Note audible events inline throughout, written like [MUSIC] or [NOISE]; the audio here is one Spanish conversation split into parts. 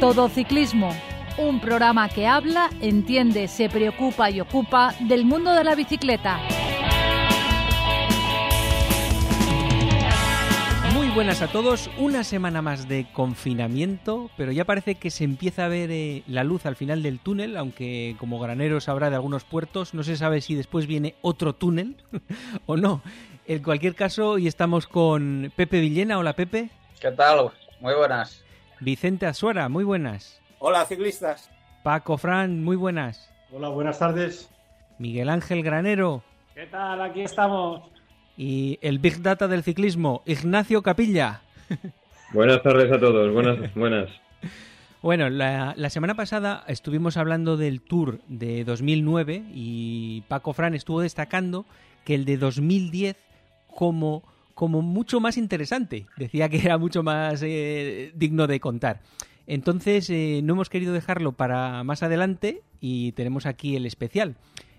Todo Ciclismo, un programa que habla, entiende, se preocupa y ocupa del mundo de la bicicleta. Muy buenas a todos, una semana más de confinamiento, pero ya parece que se empieza a ver eh, la luz al final del túnel, aunque como granero sabrá de algunos puertos, no se sabe si después viene otro túnel [LAUGHS] o no. En cualquier caso, hoy estamos con Pepe Villena. Hola Pepe. ¿Qué tal? Muy buenas. Vicente Azuara, muy buenas. Hola ciclistas. Paco Fran, muy buenas. Hola, buenas tardes. Miguel Ángel Granero. ¿Qué tal? Aquí estamos. Y el Big Data del ciclismo, Ignacio Capilla. [LAUGHS] Buenas tardes a todos, buenas, buenas. [LAUGHS] Bueno, la, la, semana pasada estuvimos hablando del Tour de 2009 y Paco Fran estuvo destacando que el de 2010 como, como mucho más interesante. Decía que era mucho más eh, digno de contar. Entonces eh, no hemos querido dejarlo para más adelante y tenemos aquí el especial.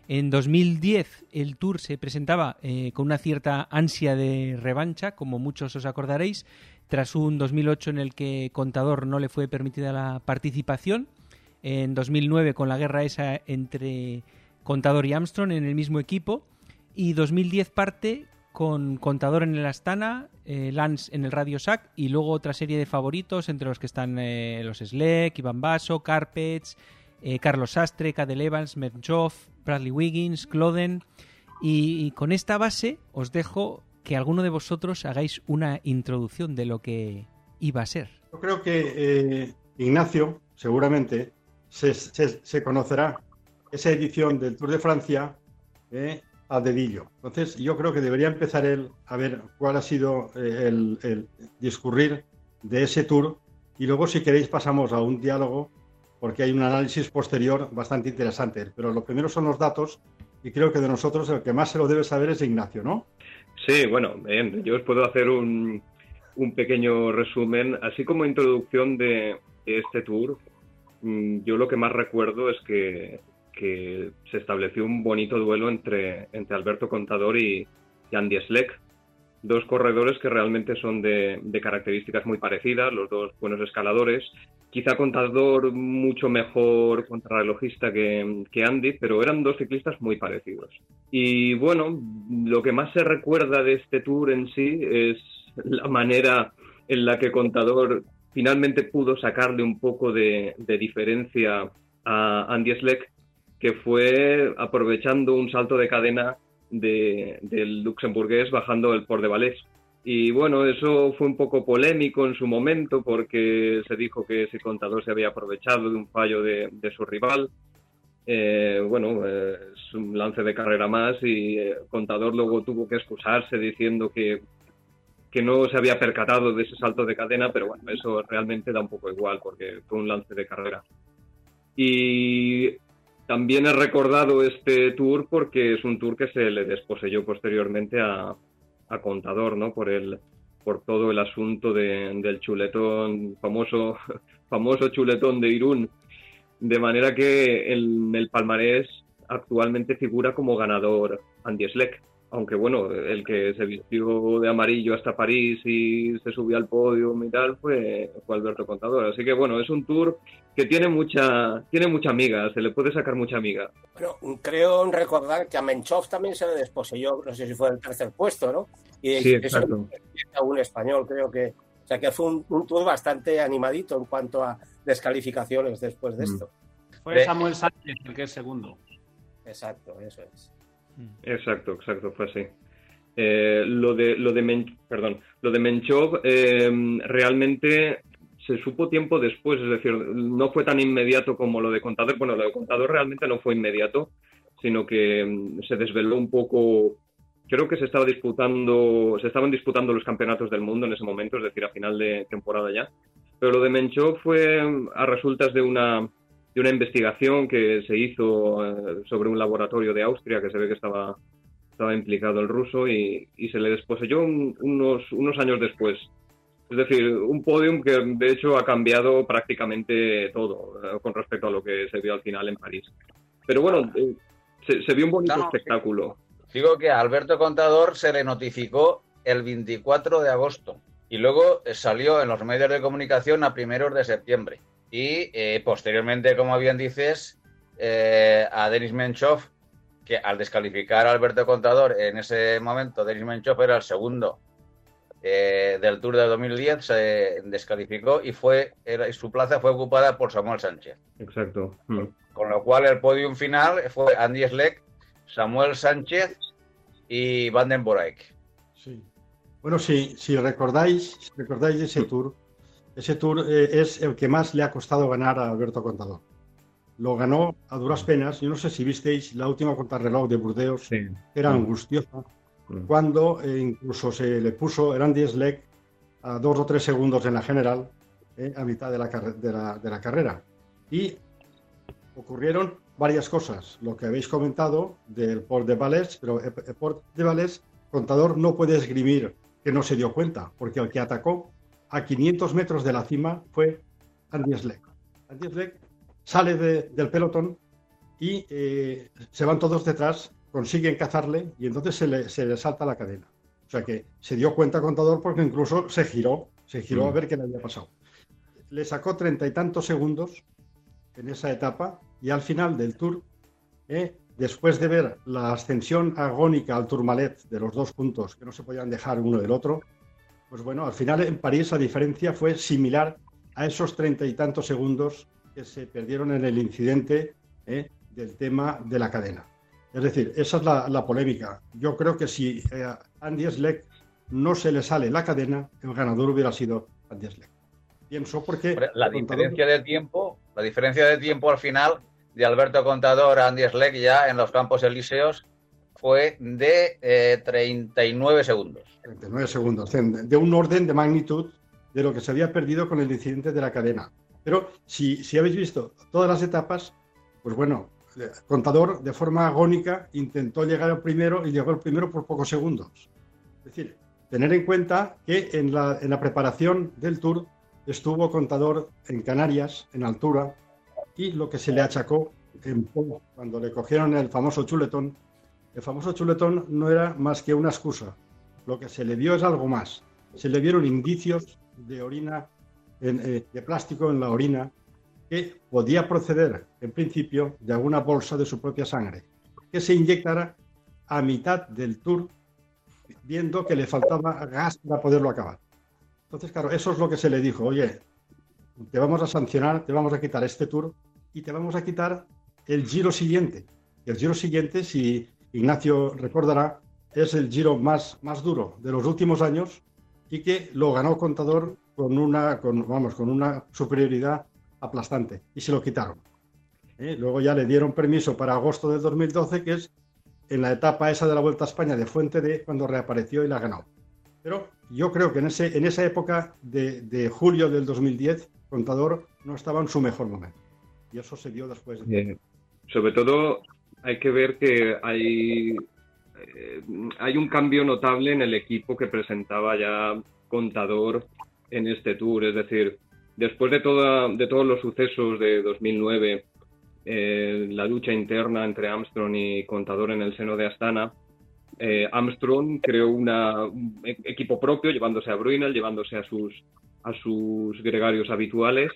En 2010 el Tour se presentaba eh, con una cierta ansia de revancha, como muchos os acordaréis, tras un 2008 en el que Contador no le fue permitida la participación, en 2009 con la guerra esa entre Contador y Armstrong en el mismo equipo, y 2010 parte con Contador en el Astana, eh, Lance en el Radio Sac y luego otra serie de favoritos entre los que están eh, los Sleck, Iván Basso, Carpets, eh, Carlos Sastre, Cadel Evans, Merchoff, Bradley Wiggins, Cloden. Y, con esta base os dejo que alguno de vosotros hagáis una introducción de lo que iba a ser. Yo creo que Ignacio seguramente se, se, se, conocerá esa edición del Tour de Francia a dedillo. Entonces, yo creo que debería empezar él a ver cuál ha sido eh, el, el, discurrir de ese tour y luego, si queréis, pasamos a un diálogo porque hay un análisis posterior bastante interesante. Pero lo primero son los datos y creo que de nosotros el que más se lo debe saber es Ignacio, ¿no? Sí, bueno, yo os puedo hacer un, un pequeño resumen, así como introducción de este tour. mm, Yo lo que más recuerdo es que que se estableció un bonito duelo entre, entre Alberto Contador y, y, Andy Schleck, dos corredores que realmente son de, de, características muy parecidas, los dos buenos escaladores, quizá Contador mucho mejor contrarrelojista que, que Andy, pero eran dos ciclistas muy parecidos. Y bueno, lo que más se recuerda de este tour en sí es la manera en la que Contador finalmente pudo sacarle un poco de, de diferencia a Andy Schleck que fue aprovechando un salto de cadena de, del luxemburgués bajando el Port de Valais. Y bueno, eso fue un poco polémico en su momento porque se dijo que ese contador se había aprovechado de un fallo de, de su rival. Eh, bueno, eh, es un lance de carrera más y el contador luego tuvo que excusarse diciendo que, que no se había percatado de ese salto de cadena, pero bueno, eso realmente da un poco igual porque fue un lance de carrera. Y también he recordado este tour porque es un tour que se le desposeyó posteriormente a, Contador, ¿no? Por el por todo el asunto de, del chuletón, famoso, [LAUGHS] famoso chuletón de Irún. De manera que en el palmarés actualmente figura como ganador Andy Schleck. Aunque bueno, el que se vistió de amarillo hasta París y se subió al podio y tal fue, fue Alberto Contador. Así que bueno, es un tour que tiene mucha, tiene mucha amiga, se le puede sacar mucha amiga. Bueno, creo recordar que a Menchov también se le desposeyó, no sé si fue el tercer puesto, ¿no? Y sí, exacto. un español, creo que. O sea que fue un, un, tour bastante animadito en cuanto a descalificaciones después de esto. Mm. Fue Samuel Sánchez el que es segundo. Exacto, eso es. Exacto, exacto, fue así. Eh, lo de lo de Men, perdón, lo de Menchov eh, realmente se supo tiempo después, es decir, no fue tan inmediato como lo de Contador. Bueno, lo de Contador realmente no fue inmediato, sino que mm, se desveló un poco. Creo que se estaba disputando, se estaban disputando los campeonatos del mundo en ese momento, es decir, a final de temporada ya. Pero lo de Menchov fue a resultas de una de una investigación que se hizo eh, sobre un laboratorio de Austria que se ve que estaba, estaba implicado el ruso y, y se le desposeyó un, unos, unos años después. Es decir, un podium que de hecho ha cambiado prácticamente todo eh, con respecto a lo que se vio al final en París. Pero bueno, eh, se, se, vio un bonito no, no, espectáculo. Digo que a Alberto Contador se le notificó el 24 de agosto y luego salió en los medios de comunicación a primeros de septiembre. Y eh, posteriormente, como bien dices, eh, a Denis Menchov, que al descalificar a Alberto Contador en ese momento, Denis Menchov era el segundo eh, del Tour de 2010, se descalificó y fue era, su plaza fue ocupada por Samuel Sánchez. Exacto. Mm. Con lo cual el podium final fue Andy Schleck, Samuel Sánchez y Van den Borayk. Sí. Bueno, si, si recordáis, si recordáis ese tour, ese tour eh, es el que más le ha costado ganar a Alberto Contador. Lo ganó a duras penas. Yo no sé si visteis la última contrarreloj de Burdeos, Sí. era angustiosa, Mm. cuando eh, incluso se le puso el Andy Schleck a dos o tres segundos en la general, eh, a mitad de la, carre- de la- de la carrera. Y ocurrieron varias cosas. Lo que habéis comentado del Port de Valais, pero el, Port de Valais, contador no puede esgrimir que no se dio cuenta, porque el que atacó a 500 metros de la cima fue Andy Schleck. Andy Schleck sale de- del pelotón y eh, se van todos detrás, consiguen cazarle y entonces se le, se le salta la cadena. O sea que se dio cuenta contador porque incluso se giró, se giró a Mm. ver qué le había pasado. Le sacó treinta y tantos segundos en esa etapa y al final del tour, eh, después de ver la ascensión agónica al Tourmalet de los dos puntos que no se podían dejar uno del otro, pues bueno, al final en París la diferencia fue similar a esos treinta y tantos segundos que se perdieron en el incidente eh, del tema de la cadena. Es decir, esa es la, la polémica. Yo creo que si eh, a Andy Schleck no se le sale la cadena, el ganador hubiera sido Andy Schleck. Pienso porque... La contador- diferencia de tiempo, la diferencia de tiempo al final de Alberto Contador a Andy Schleck ya en los Campos Elíseos fue de eh, 39 segundos. 39 segundos, de un orden de magnitud de lo que se había perdido con el incidente de la cadena. Pero si, si habéis visto todas las etapas, pues bueno, eh, Contador de forma agónica intentó llegar al primero y llegó el primero por pocos segundos. Es decir, tener en cuenta que en la, preparación del Tour estuvo Contador en Canarias, en altura, y lo que se le achacó en cuando le cogieron el famoso chuletón, el famoso chuletón no era más que una excusa. Lo que se le vio es algo más. Se le vieron indicios de orina, en, eh, de plástico en la orina, que podía proceder, en principio, de alguna bolsa de su propia sangre, que se inyectara a mitad del tour, viendo que le faltaba gas para poderlo acabar. Entonces, claro, eso es lo que se le dijo. Oye, te vamos a sancionar, te vamos a quitar este tour y te vamos a quitar el giro siguiente. El giro siguiente, si Ignacio recordará, es el giro más, más duro de los últimos años y que lo ganó Contador con una, con, vamos, con una superioridad aplastante y se lo quitaron. ¿Eh? Luego ya le dieron permiso para agosto del 2012, que es en la etapa esa de la Vuelta a España de Fuente de cuando reapareció y la ganó. Pero yo creo que en, ese, en esa época de, de julio del 2010, Contador no estaba en su mejor momento. Y eso se dio después. de- sobre todo hay que ver que hay, eh, hay un cambio notable en el equipo que presentaba ya Contador en este tour. Es decir, después de, toda, de todos los sucesos de 2009, eh, la lucha interna entre Armstrong y Contador en el seno de Astana, eh, Armstrong creó un e- equipo propio, llevándose a Brunel, llevándose a sus, a sus gregarios habituales.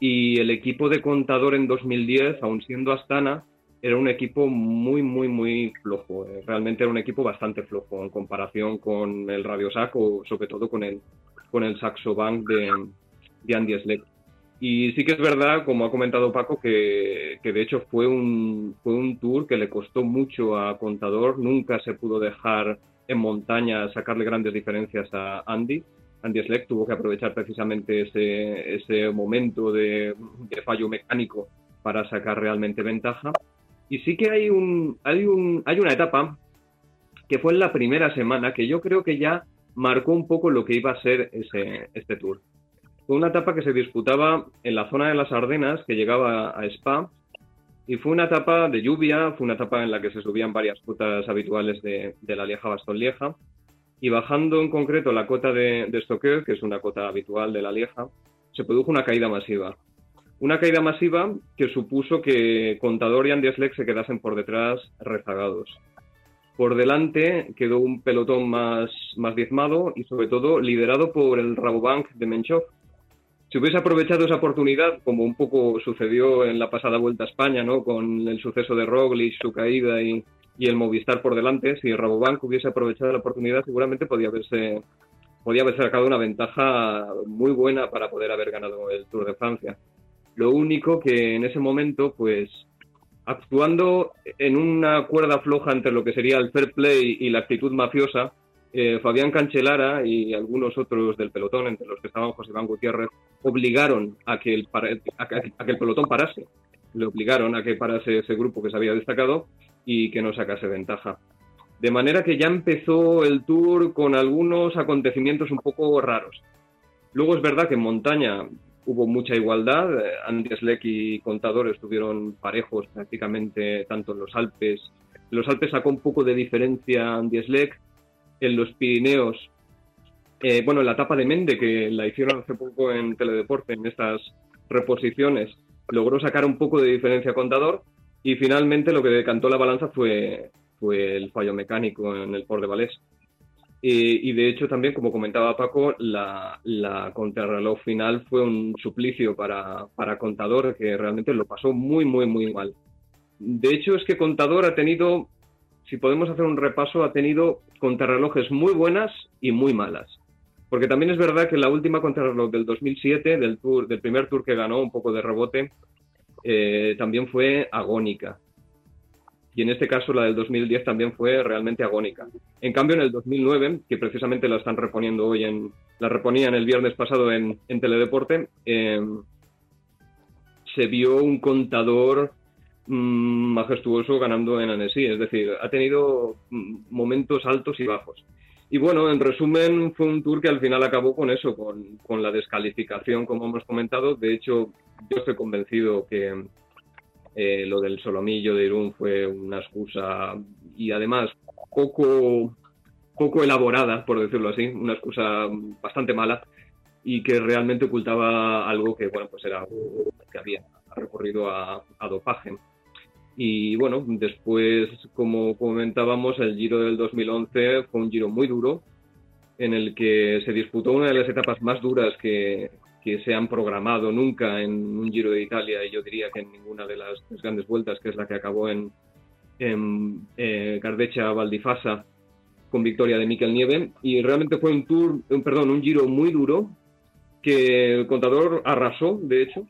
Y el equipo de Contador en 2010, aun siendo Astana, era un equipo muy, muy, muy flojo. Eh, Realmente era un equipo bastante flojo en comparación con el Radio Sac o sobre todo con el, con el Saxo Bank de, de Andy Schleck. Y sí que es verdad, como ha comentado Paco, que, que de hecho fue un, fue un tour que le costó mucho a Contador. Nunca se pudo dejar en montaña sacarle grandes diferencias a Andy. Andy Schleck tuvo que aprovechar precisamente ese, ese momento de, de fallo mecánico para sacar realmente ventaja. Y sí que hay, un, hay, un, hay una etapa que fue en la primera semana que yo creo que ya marcó un poco lo que iba a ser ese, este tour. Fue una etapa que se disputaba en la zona de las Ardenas, que llegaba a Spa, y fue una etapa de lluvia, fue una etapa en la que se subían varias cotas habituales de, de la Lieja-Bastón-Lieja, y bajando en concreto la cota de, de Stoker, que es una cota habitual de la Lieja, se produjo una caída masiva. Una caída masiva que supuso que Contador y Andy se quedasen por detrás rezagados. Por delante quedó un pelotón más, más diezmado y sobre todo liderado por el Rabobank de Menchov. si hubiese aprovechado esa oportunidad, como un poco sucedió en la pasada Vuelta a España, ¿no? Con el suceso de Roglic, su caída y, el Movistar por delante, si Rabobank hubiese aprovechado la oportunidad, seguramente podía haberse, sacado una ventaja muy buena para poder haber ganado el Tour de Francia. Lo único que en ese momento, pues, actuando en una cuerda floja entre lo que sería el fair play y la actitud mafiosa, eh, Fabián Cancelara y algunos otros del pelotón, entre los que estaban José Iván Gutiérrez, obligaron a que, el, a, que el pelotón parase. Le obligaron a que parase ese grupo que se había destacado y que no sacase ventaja. De manera que ya empezó el tour con algunos acontecimientos un poco raros. Luego es verdad que en montaña hubo mucha igualdad. Eh, Schleck y Contador estuvieron parejos prácticamente tanto en los Alpes. En los Alpes sacó un poco de diferencia Schleck en los Pirineos, eh, bueno, en la etapa de Mende, que la hicieron hace poco en Teledeporte, en estas reposiciones, logró sacar un poco de diferencia contador y finalmente lo que decantó la balanza fue, fue el fallo mecánico en el Port de Valés. Y, de hecho también, como comentaba Paco, la, la contrarreloj final fue un suplicio para, para Contador, que realmente lo pasó muy, muy, muy mal. De hecho, es que Contador ha tenido si podemos hacer un repaso, ha tenido contrarrelojes muy buenas y muy malas. Porque también es verdad que la última contrarreloj del 2007, del, tour, del primer tour que ganó, un poco de rebote, eh, también fue agónica. Y en este caso la del 2010 también fue realmente agónica. En cambio, en el 2009, que precisamente la están reponiendo hoy, en, la reponían el viernes pasado en, Teledeporte, eh, se vio un contador Mm, majestuoso ganando en Annecy. Es decir, ha tenido mm, momentos altos y bajos. Y bueno, en resumen, fue un tour que al final acabó con eso, con, la descalificación, como hemos comentado. De hecho, yo estoy convencido que eh, lo del solomillo de Irún fue una excusa y además poco, poco elaborada, por decirlo así, una excusa bastante mala y que realmente ocultaba algo que, bueno, pues era que había recurrido a, a dopaje. Y bueno, después, como comentábamos, el Giro del 2011 fue un Giro muy duro, en el que se disputó una de las etapas más duras que, se han programado nunca en un Giro de Italia, y yo diría que en ninguna de las grandes vueltas, que es la que acabó en, en eh, Gardecha Valdifasa con victoria de Miquel Nieve. Y realmente fue un tour, perdón, un Giro muy duro que el contador arrasó, de hecho,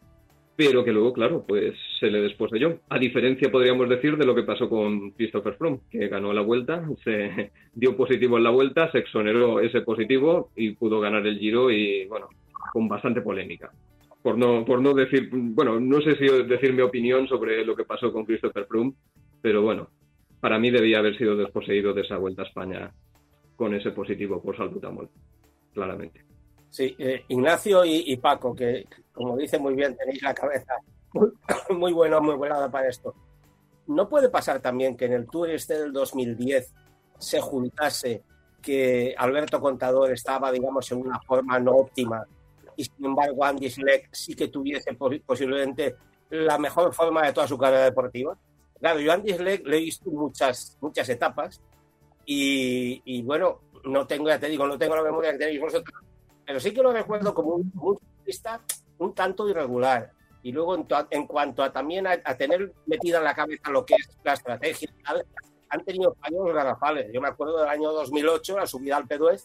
pero que luego, claro, pues se le desposeyó. A diferencia, podríamos decir, de lo que pasó con Christopher Froome, que ganó la vuelta, se [LAUGHS] dio positivo en la vuelta, se exoneró ese positivo y pudo ganar el Giro y, bueno, con bastante polémica. Por no, por no decir, bueno, no sé si decir mi opinión sobre lo que pasó con Christopher Froome, pero bueno, para mí debía haber sido desposeído de esa vuelta a España con ese positivo por salbutamol, claramente. Sí, eh, Ignacio y, Paco, que como dice muy bien, tenéis la cabeza muy, buena, muy buena para esto. ¿No puede pasar también que en el Tour este del 2010 se juntase que Alberto Contador estaba, digamos, en una forma no óptima y sin embargo Andy Schleck sí que tuviese posiblemente la mejor forma de toda su carrera deportiva? Claro, yo a Andy Schleck le he visto muchas, muchas etapas y, y bueno, no tengo, ya te digo, no tengo la memoria que tenéis vosotros, pero sí que lo recuerdo como un, un un tanto irregular. Y luego, en, cuanto a también a, tener metida en la cabeza lo que es la estrategia, han tenido fallos garrafales. Yo me acuerdo del año 2008, la subida al P2,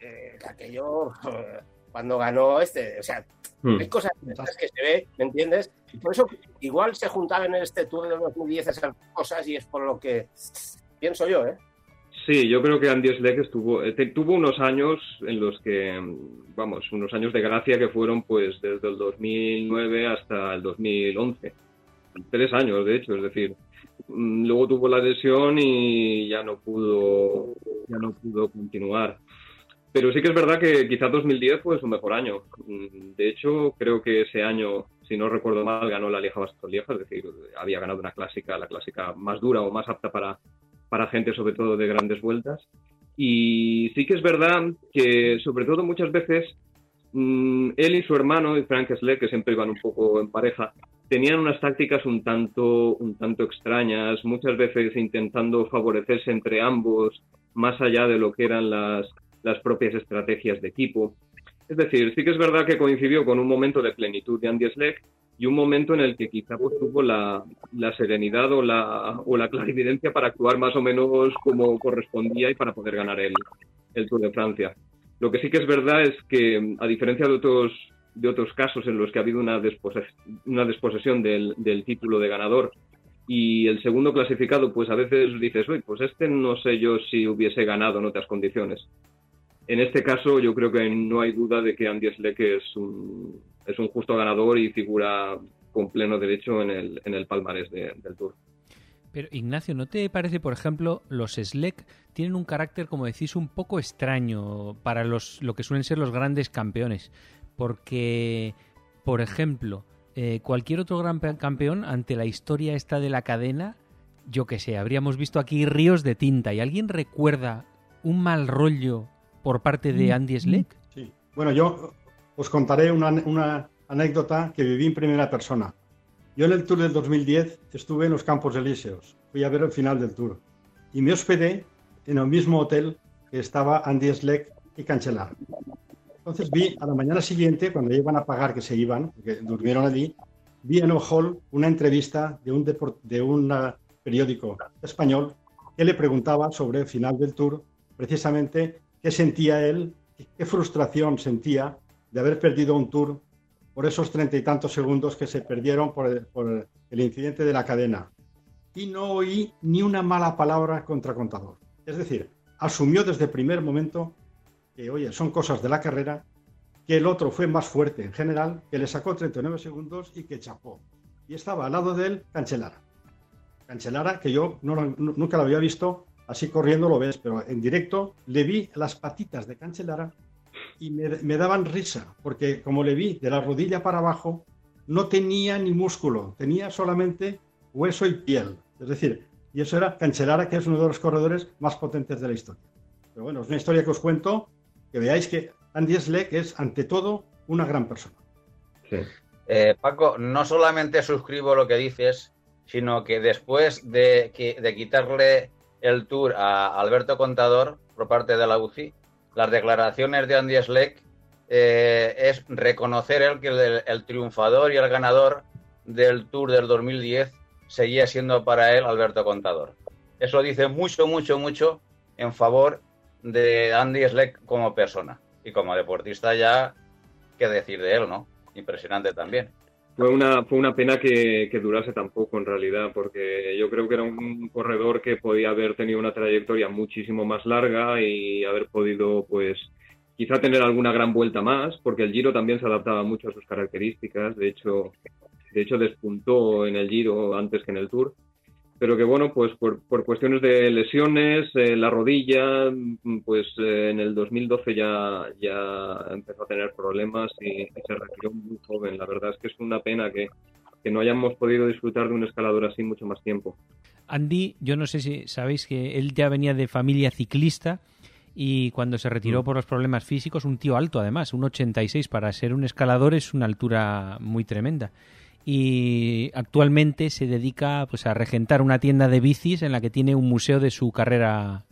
eh, aquello, eh, cuando ganó este, o sea, hmm. hay cosas que se ve, ¿me entiendes? Y por eso igual se juntaban en este Tour de 2010 esas cosas y es por lo que pienso yo, ¿eh? Sí, yo creo que Andy Schleck estuvo, eh, tuvo unos años en los que, vamos, unos años de gracia que fueron pues desde el 2009 hasta el 2011. Tres años, de hecho, es decir, mm, luego tuvo la lesión y ya no pudo, ya no pudo continuar. Pero sí que es verdad que quizás 2010 fue su mejor año. De hecho, creo que ese año, si no recuerdo mal, ganó la Lieja Bastogne Lieja, es decir, había ganado una clásica, la clásica más dura o más apta para, para gente sobre todo de grandes vueltas. Y sí que es verdad que sobre todo muchas veces mm, él y su hermano, Frank Sled, que siempre iban un poco en pareja, tenían unas tácticas un tanto, un tanto extrañas, muchas veces intentando favorecerse entre ambos, más allá de lo que eran las, las propias estrategias de equipo. Es decir, sí que es verdad que coincidió con un momento de plenitud de Andy Schleck y un momento en el que quizá pues, tuvo la, serenidad o la, o la clarividencia para actuar más o menos como correspondía y para poder ganar el, el Tour de Francia. Lo que sí que es verdad es que, a diferencia de otros, de otros casos en los que ha habido una, una desposesión del, del, título de ganador y el segundo clasificado, pues a veces dices, uy, pues este no sé yo si hubiese ganado en otras condiciones. En este caso, yo creo que no hay duda de que Andy Schleck es un, es un justo ganador y figura con pleno derecho en el, en el palmarés del Tour. Pero Ignacio, ¿no te parece, por ejemplo, los Sleck tienen un carácter, como decís, un poco extraño para los, lo que suelen ser los grandes campeones? Porque, por ejemplo, eh, cualquier otro gran campeón ante la historia esta de la cadena, yo que sé, habríamos visto aquí ríos de tinta. ¿Y alguien recuerda un mal rollo por parte de Andy Sleck? Sí. Bueno, yo os contaré una, anécdota que viví en primera persona. Yo en el Tour del 2010 estuve en los Campos Elíseos, fui a ver el final del Tour y me hospedé en el mismo hotel que estaba Andy Sleck y Cancelar. Entonces vi a la mañana siguiente, cuando iban a pagar que se iban, que durmieron allí, vi en el hall una entrevista de un, de un periódico español que le preguntaba sobre el final del tour, precisamente qué sentía él, qué frustración sentía de haber perdido un tour por esos treinta y tantos segundos que se perdieron por el, incidente de la cadena. Y no oí ni una mala palabra contra Contador. Es decir, asumió desde el primer momento que, oye, son cosas de la carrera, que el otro fue más fuerte en general, que le sacó 39 segundos y que chapó. Y estaba al lado de él Cancelara. Cancelara, que yo nunca lo había visto, así corriendo lo ves, pero en directo le vi las patitas de Cancelara y me, daban risa, porque como le vi de la rodilla para abajo, no tenía ni músculo, tenía solamente hueso y piel. Es decir, y eso era Cancelara, que es uno de los corredores más potentes de la historia. Pero bueno, es una historia que os cuento que veáis que Andy Schleck es, ante todo, una gran persona. Eh, Paco, no solamente suscribo lo que dices, sino que después de, de quitarle el tour a Alberto Contador por parte de la UCI, las declaraciones de Andy Schleck eh, es reconocer él que el, triunfador y el ganador del Tour del 2010 seguía siendo para él Alberto Contador. Eso dice mucho, mucho, mucho en favor de Andy Schleck como persona. Y como deportista ya, qué decir de él, ¿no? Impresionante también. Fue una, fue una pena que, durase tan poco en realidad, porque yo creo que era un corredor que podía haber tenido una trayectoria muchísimo más larga y haber podido, pues, quizá tener alguna gran vuelta más, porque el Giro también se adaptaba mucho a sus características. De hecho, de hecho despuntó en el Giro antes que en el Tour pero que bueno, pues por, cuestiones de lesiones, eh, la rodilla, pues eh, en el 2012 ya, ya empezó a tener problemas y, se retiró muy joven. La verdad es que es una pena que, no hayamos podido disfrutar de un escalador así mucho más tiempo. Andy, yo no sé si sabéis que él ya venía de familia ciclista y cuando se retiró mm. por los problemas físicos, un tío alto además, un 86 para ser un escalador es una altura muy tremenda y actualmente se dedica pues a regentar una tienda de bicis en la que tiene un museo de su carrera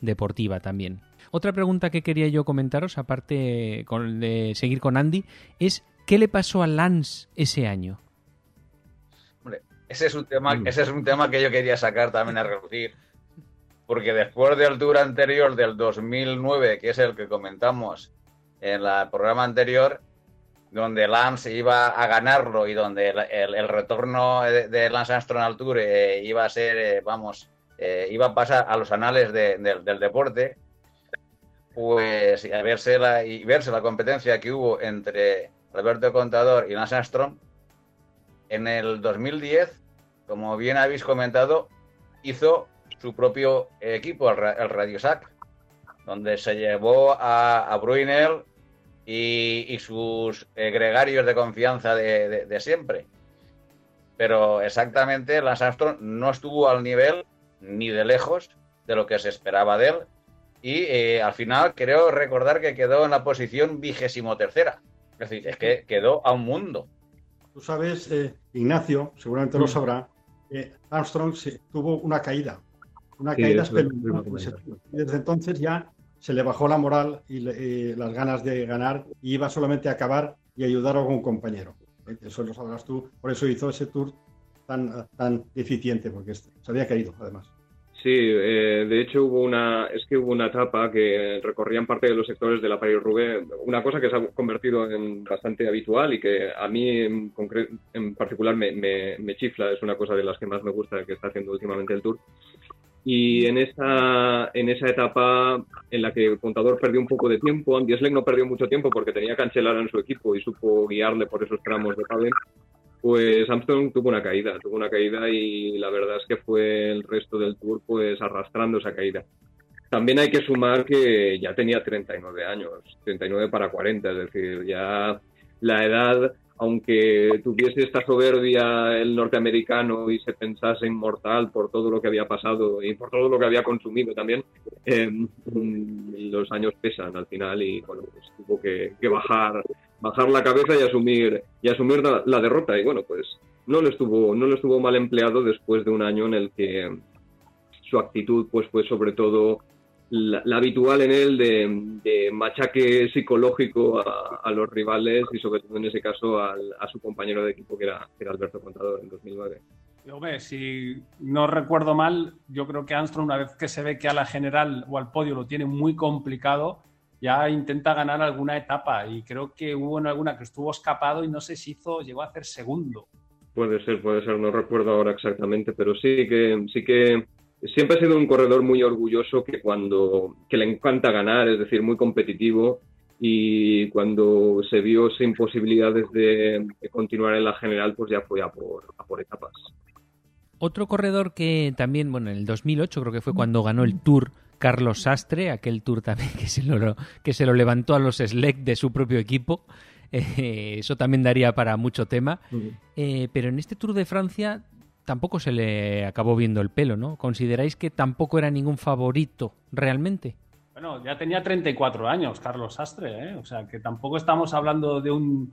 deportiva también. Otra pregunta que quería yo comentaros, aparte de seguir con Andy, es ¿qué le pasó a Lance ese año? Hombre, ese es un tema, mm. ese es un tema que yo quería sacar también a reducir. Porque después del tour anterior del 2009, que es el que comentamos en el programa anterior, donde Lance iba a ganarlo y donde el, retorno de, Lance Armstrong al Tour eh, iba a ser, eh, vamos, eh, iba a pasar a los anales del deporte, pues a verse la, y verse la competencia que hubo entre Alberto Contador y Lance Armstrong, en el 2010, como bien habéis comentado, hizo su propio equipo, el, el Radio Sac, donde se llevó a, a y, sus eh, gregarios de confianza de, siempre. Pero exactamente Lance Armstrong no estuvo al nivel ni de lejos de lo que se esperaba de él y eh, al final creo recordar que quedó en la posición vigésimo tercera. Es decir, es que quedó a un mundo. Tú sabes, eh, Ignacio, seguramente lo sabrá, Armstrong tuvo una caída, una caída Desde entonces ya se le bajó la moral y, las ganas de ganar y iba solamente a acabar y ayudar a algún compañero. Eso lo sabrás tú, por eso hizo ese tour tan, tan eficiente, porque se había caído además. Sí, eh, de hecho hubo una, es que hubo una etapa que recorrían parte de los sectores de la Paris-Roubaix, una cosa que se ha convertido en bastante habitual y que a mí en, en particular me, me, chifla, es una cosa de las que más me gusta que está haciendo últimamente el Tour. Y en esa, en esa etapa en la que el contador perdió un poco de tiempo, Andy Sleng no perdió mucho tiempo porque tenía Cancelar en su equipo y supo guiarle por esos tramos de Pavel pues Armstrong tuvo una caída, tuvo una caída y la verdad es que fue el resto del tour pues arrastrando esa caída. También hay que sumar que ya tenía 39 años, 39 para 40, es decir, ya la edad, aunque tuviese esta soberbia el norteamericano y se pensase inmortal por todo lo que había pasado y por todo lo que había consumido también, em, los años pesan al final y bueno, pues tuvo que, bajar bajar la cabeza y asumir y asumir la, derrota. Y bueno pues no le estuvo no le estuvo mal empleado después de un año en el que su actitud pues fue sobre todo la, habitual en él de, machaque psicológico a, los rivales y sobre todo en ese caso a su compañero de equipo que era, que era Alberto Contador en 2009. Hombre, si no recuerdo mal, yo creo que Armstrong, una vez que se ve que a la general o al podio lo tiene muy complicado, ya intenta ganar alguna etapa y creo que hubo en alguna que estuvo escapado y no sé si hizo, llegó a hacer segundo. Puede ser, puede ser, no recuerdo ahora exactamente, pero sí que, sí que siempre ha sido un corredor muy orgulloso que cuando que le encanta ganar, es decir, muy competitivo y cuando se vio sin posibilidades de, continuar en la general, pues ya fue a por, a por etapas. Otro corredor que también, bueno, en el 2008 creo que fue cuando ganó el Tour Carlos Sastre, aquel tour también que se lo, que se lo levantó a los Slack de su propio equipo. Eh, eso también daría para mucho tema. Eh, pero en este Tour de Francia tampoco se le acabó viendo el pelo, ¿no? ¿Consideráis que tampoco era ningún favorito realmente? Bueno, ya tenía 34 años Carlos Sastre, ¿eh? o sea que tampoco estamos hablando de un,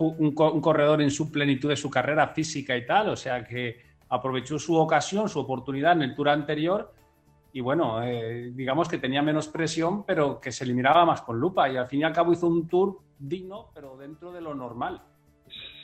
un corredor en su plenitud de su carrera física y tal, o sea que aprovechó su ocasión, su oportunidad en el Tour anterior y bueno, eh, digamos que tenía menos presión, pero que se le miraba más con lupa y al fin y al cabo hizo un tour digno, pero dentro de lo normal.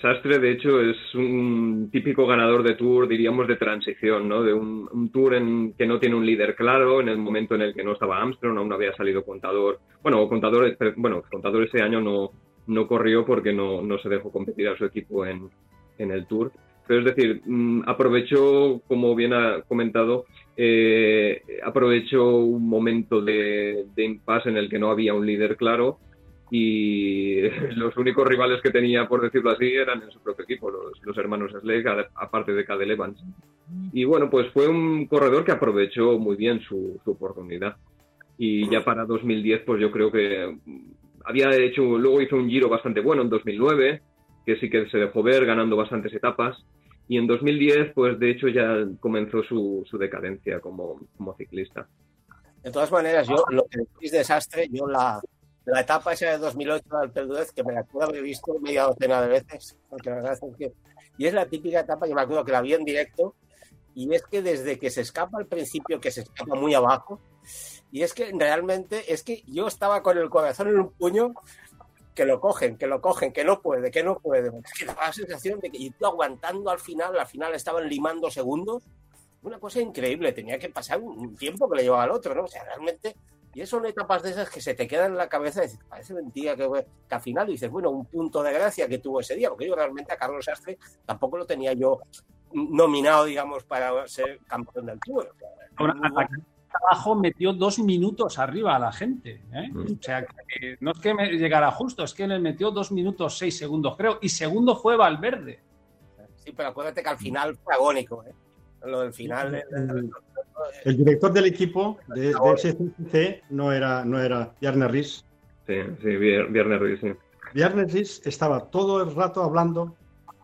Sastre, de hecho, es un típico ganador de tour, diríamos, de transición, ¿no? De un, tour en que no tiene un líder claro, en el momento en el que no estaba Armstrong, aún no había salido contador. Bueno, contador, bueno, contador ese año no, no corrió porque no, no se dejó competir a su equipo en, en el tour. Pero es decir, mm, aprovechó, como bien ha comentado, eh, aprovechó un momento de, impasse en el que no había un líder claro y [LAUGHS] los únicos rivales que tenía, por decirlo así, eran en su propio equipo, los, hermanos Slade, aparte de Cadel Evans. Y bueno, pues fue un corredor que aprovechó muy bien su, oportunidad. Y ya para 2010, pues yo creo que había hecho, luego hizo un giro bastante bueno en 2009, que sí que se dejó ver ganando bastantes etapas. Y en 2010, pues de hecho ya comenzó su, su decadencia como, como, ciclista. De todas maneras, yo lo que decís desastre, yo la, la etapa esa de 2008 del Perdudez, que me la acuerdo haber visto media docena de veces, porque la verdad es que, y es la típica etapa que me acuerdo que la vi en directo, y es que desde que se escapa al principio, que se escapa muy abajo, y es que realmente, es que yo estaba con el corazón en un puño, que lo cogen, que lo cogen, que no puede, que no puede. Es que daba la sensación de que y tú aguantando al final, al final estaban limando segundos. Una cosa increíble, tenía que pasar un tiempo que le llevaba al otro, ¿no? O sea, realmente. Y eso son etapas de esas que se te quedan en la cabeza y dices, parece mentira que, que al final dices, bueno, un punto de gracia que tuvo ese día, porque yo realmente a Carlos Sastre tampoco lo tenía yo nominado, digamos, para ser campeón del Tour. abajo metió dos minutos arriba a la gente. ¿eh? Mm. O sea, que no es que me llegara justo, es que le metió dos minutos seis segundos, creo. Y segundo fue Valverde. Sí, pero acuérdate que al final fue agónico. ¿eh? Lo del final. El, director del equipo de, de no era, no era Bjarne Ries. Sí, sí, Bjarne Ries, sí. Bjarne Ries estaba todo el rato hablando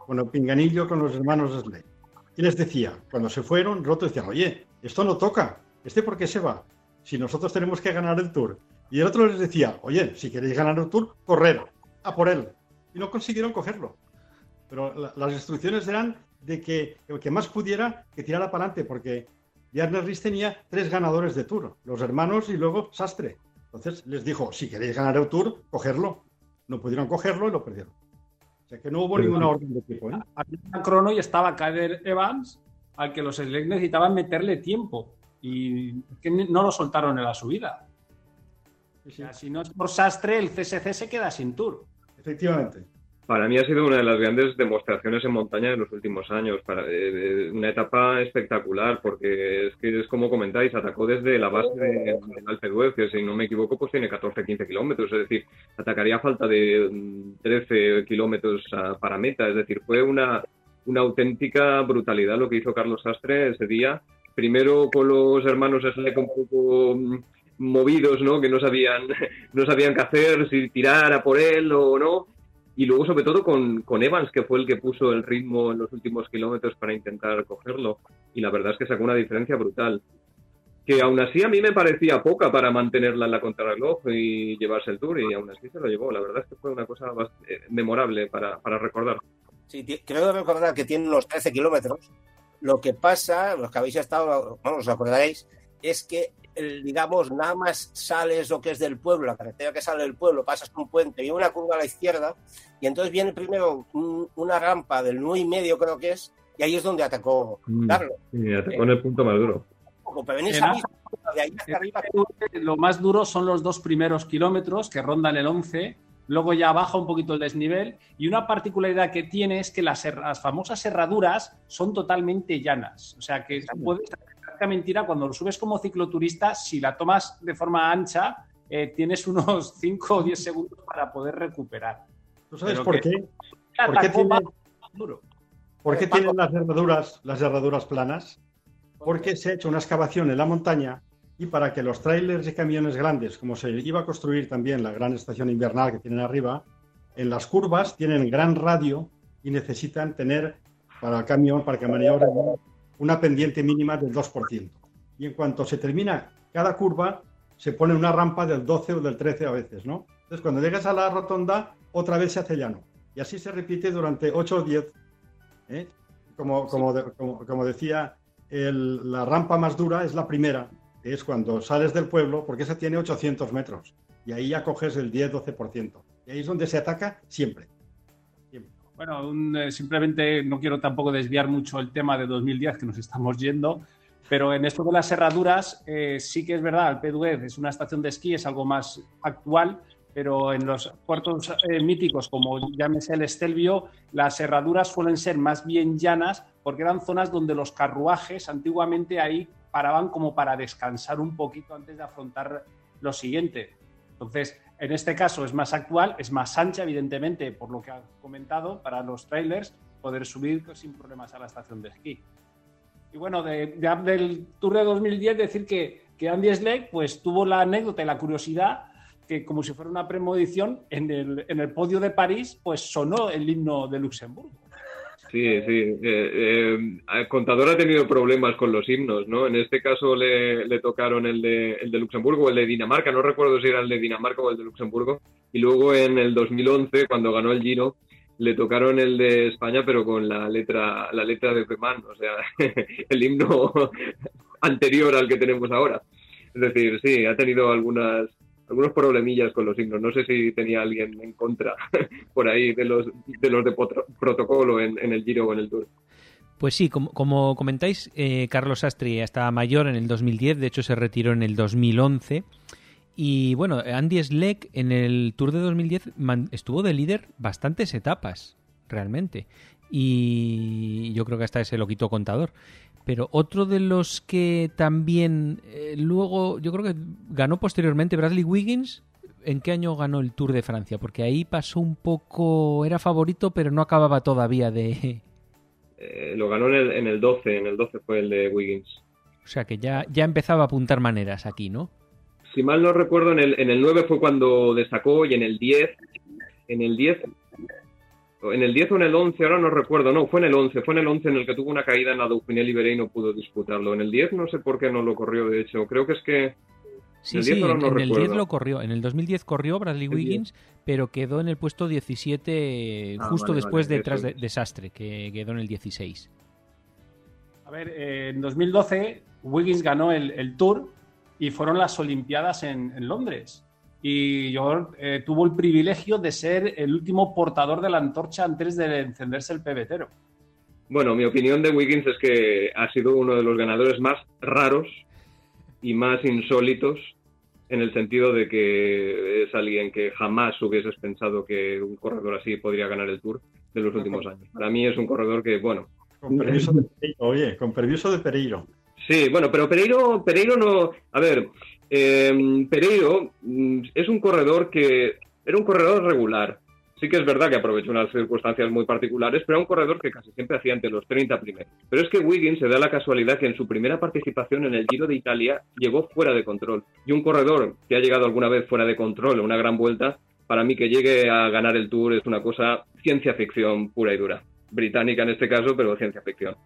con el pinganillo con los hermanos Slade. Y les decía, cuando se fueron, Roto decía, oye, esto no toca, ¿Este por qué se va? Si nosotros tenemos que ganar el Tour. Y el otro les decía, oye, si queréis ganar el Tour, correr a por él. Y no consiguieron cogerlo. Pero las instrucciones eran de que el que más pudiera, que tirara para adelante, porque Bjarne Ries tenía tres ganadores de Tour, los hermanos y luego Sastre. Entonces les dijo, si queréis ganar el Tour, cogerlo. No pudieron cogerlo y lo perdieron. O sea que no hubo Pero ninguna orden de equipo. ¿eh? Había una crono y estaba Kader Evans, al que los Slack necesitaban meterle tiempo. Y que no lo soltaron en la subida. Sí, O sea, si no es por Sastre, el CSC se queda sin tour. Efectivamente. Para mí ha sido una de las grandes demostraciones en montaña de los últimos años. Para, eh, una etapa espectacular, porque es que es como comentáis, atacó desde la base de- del Alpe d'Huez, que si no me equivoco, pues tiene 14-15 kilómetros. Es decir, atacaría a falta de mm, 13 kilómetros a- para meta. Es decir, fue una, una auténtica brutalidad lo que hizo Carlos Sastre ese día. Primero con los hermanos Slek un poco mm, movidos, ¿no? Que no sabían, [LAUGHS] no sabían qué hacer, si tirar a por él o no. Y luego, sobre todo, con, Evans, que fue el que puso el ritmo en los últimos kilómetros para intentar cogerlo. Y la verdad es que sacó una diferencia brutal. Que aún así a mí me parecía poca para mantenerla en la contrarreloj y llevarse el tour, y aún así se lo llevó. La verdad es que fue una cosa eh, memorable para, para recordar. Sí, creo recordar que tiene unos 13 kilómetros. Lo que pasa, los que habéis estado, bueno, os acordaréis, es que, el, digamos, nada más sales lo que es del pueblo, la carretera que sale del pueblo, pasas un puente y una curva a la izquierda, y entonces viene primero un- una rampa del 9 y medio, creo que es, y ahí es donde atacó Mm. Carlos. Y atacó en el punto más duro. Pero en esa misma de ahí hasta arriba, Lo más duro son los dos primeros kilómetros que rondan el 11, luego ya baja un poquito el desnivel y una particularidad que tiene es que las famosas herraduras son totalmente llanas. O sea que puedes parezca mentira cuando lo subes como cicloturista, si la tomas de forma ancha, eh, tienes unos [LAUGHS] 5 o 10 segundos para poder recuperar. ¿Tú sabes Pero por qué? ¿Por qué tiene- duro. ¿Por qué tienen las herraduras, las herraduras planas? Porque se ha hecho una excavación en la montaña y para que los trailers y camiones grandes, como se iba a construir también la gran estación invernal que tienen arriba, en las curvas tienen gran radio y necesitan tener para el camión, para que maniobre, una pendiente mínima del 2%. Y en cuanto se termina cada curva, se pone una rampa del 12 o del 13 a veces, ¿no? Entonces, cuando llegas a la rotonda, otra vez se hace llano. Y así se repite durante 8 o 10 ¿eh? Como, como, de- como- como decía, el- la rampa más dura es la primera, que es cuando sales del pueblo, porque esa tiene 800 metros. Y ahí ya coges el 10-12%. Y ahí es donde se ataca siempre. Bueno, un, eh, simplemente no quiero tampoco desviar mucho el tema de 2010, que nos estamos yendo, pero en esto de las herraduras, eh, sí que es verdad, el Pedugez es una estación de esquí, es algo más actual, pero en los puertos eh, míticos, como llámese el Estelvio, las herraduras suelen ser más bien llanas, porque eran zonas donde los carruajes antiguamente ahí paraban como para descansar un poquito antes de afrontar lo siguiente. Entonces, en este caso es más actual, es más ancha, evidentemente, por lo que ha comentado, para los trailers poder subir sin problemas a la estación de esquí. Y bueno, de, de- del Tour de 2010, decir que, Andy Schleck pues, tuvo la anécdota y la curiosidad que, como si fuera una premonición, en el, en el podio de París, pues sonó el himno de Luxemburgo. Sí, sí. Eh, eh, el contador ha tenido problemas con los himnos, ¿no? En este caso le, le tocaron el de, el de Luxemburgo o el de Dinamarca, no recuerdo si era el de Dinamarca o el de Luxemburgo. Y luego en el 2011, cuando ganó el Giro, le tocaron el de España, pero con la letra, la letra de Feman, o sea, [LAUGHS] el himno [LAUGHS] anterior al que tenemos ahora. Es decir, sí, ha tenido algunas algunos problemillas con los himnos. No sé si tenía alguien en contra [LAUGHS] por ahí de los de los de protocolo en, el Giro o en el Tour. Pues sí, como, como comentáis, eh, Carlos Sastri estaba mayor en el 2010, de hecho se retiró en el 2011. Y bueno, Andy Schleck en el Tour de 2010 man- estuvo de líder bastantes etapas, realmente. Y yo creo que hasta ese lo quitó contador. Pero otro de los que también eh, luego, yo creo que ganó posteriormente Bradley Wiggins. ¿En qué año ganó el Tour de Francia? Porque ahí pasó un poco, era favorito, pero no acababa todavía de, [LAUGHS] Eh, lo ganó en el, en el 12, en el 12 fue el de Wiggins. O sea que ya, ya empezaba a apuntar maneras aquí, ¿no? Si mal no recuerdo, en el, en el 9 fue cuando destacó y en el 10, en el 10, o en el 10 o en el 11, ahora no recuerdo, no, fue en el 11, fue en el 11 en el que tuvo una caída en la Dauphiné Libéré y no pudo disputarlo. En el 10 no sé por qué no lo corrió, de hecho, creo que es que Sí, el sí, 10 ahora en, no en el 10 recuerdo. lo corrió. En el 2010 corrió Bradley El 10. Wiggins, pero quedó en el puesto 17 Ah, justo vale, después vale, detrás de, es. de Sastre, que quedó en el 16. A ver, eh, en 2012 Wiggins ganó el, el Tour y fueron las Olimpiadas en, en Londres. Y yo eh, tuvo el privilegio de ser el último portador de la antorcha antes de encenderse el pebetero. Bueno, mi opinión de Wiggins es que ha sido uno de los ganadores más raros y más insólitos en el sentido de que es alguien que jamás hubieses pensado que un corredor así podría ganar el Tour de los últimos años. Para mí es un corredor que, bueno... Con permiso de Pereiro, oye, con permiso de Pereiro. Sí, bueno, pero Pereiro, Pereiro no... A ver, eh, Pereiro mm, es un corredor que era un corredor regular. Sí que es verdad que aprovechó unas circunstancias muy particulares, pero era un corredor que casi siempre hacía entre los 30 primeros. Pero es que Wiggins se da la casualidad que en su primera participación en el Giro de Italia llegó fuera de control. Y un corredor que ha llegado alguna vez fuera de control en una gran vuelta, para mí que llegue a ganar el Tour es una cosa ciencia ficción pura y dura. Británica en este caso, pero ciencia ficción.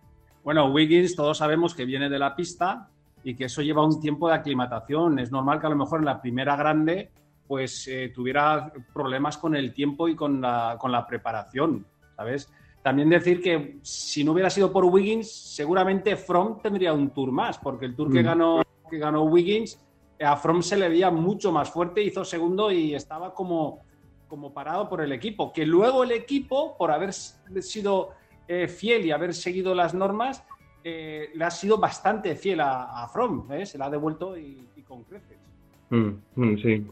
Bueno, Wiggins todos sabemos que viene de la pista y que eso lleva un tiempo de aclimatación. Es normal que a lo mejor en la primera grande pues eh, tuviera problemas con el tiempo y con la, con la preparación, ¿sabes? También decir que si no hubiera sido por Wiggins, seguramente From tendría un tour más, porque el tour que, ganó, que ganó Wiggins, a From se le veía mucho más fuerte, hizo segundo y estaba como, como parado por el equipo. Que luego el equipo, por haber sido eh, fiel y haber seguido las normas, eh, le ha sido bastante fiel a, a From, se la ha devuelto y, y con creces. Mm, mm, sí.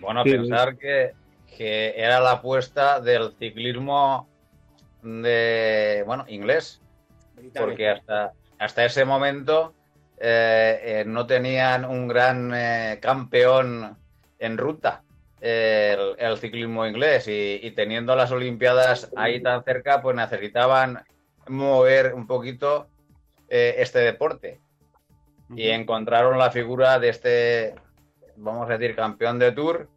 Bueno, Sí, pensar que, que era la apuesta del ciclismo de, bueno, inglés, porque hasta, hasta ese momento eh, eh, no tenían un gran eh, campeón en ruta, eh, el, el ciclismo inglés, y, y teniendo las Olimpiadas ahí tan cerca, pues necesitaban mover un poquito eh, este deporte. Y encontraron la figura de este, vamos a decir, campeón de Tour,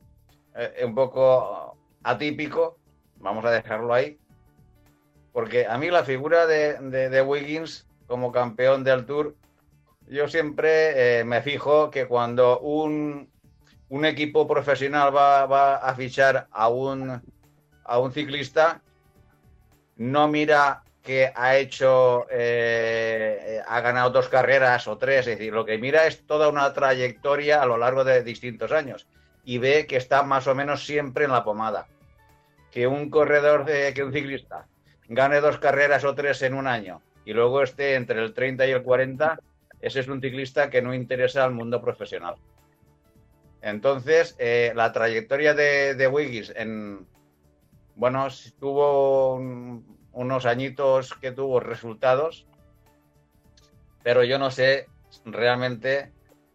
eh, un poco atípico, vamos a dejarlo ahí, porque a mí la figura de, de- de Wiggins como campeón del Tour, yo siempre eh, me fijo que cuando un, un equipo profesional va, va a fichar a un, a un ciclista, no mira que ha hecho, eh, eh, ha ganado dos carreras o tres, es decir, lo que mira es toda una trayectoria a lo largo de distintos años y ve que está más o menos siempre en la pomada. Que un corredor, de, que un ciclista gane dos carreras o tres en un año y luego esté entre el 30 y el 40, ese es un ciclista que no interesa al mundo profesional. Entonces, eh, la trayectoria de, de Wiggins en, bueno, tuvo un- unos añitos que tuvo resultados, pero yo no sé realmente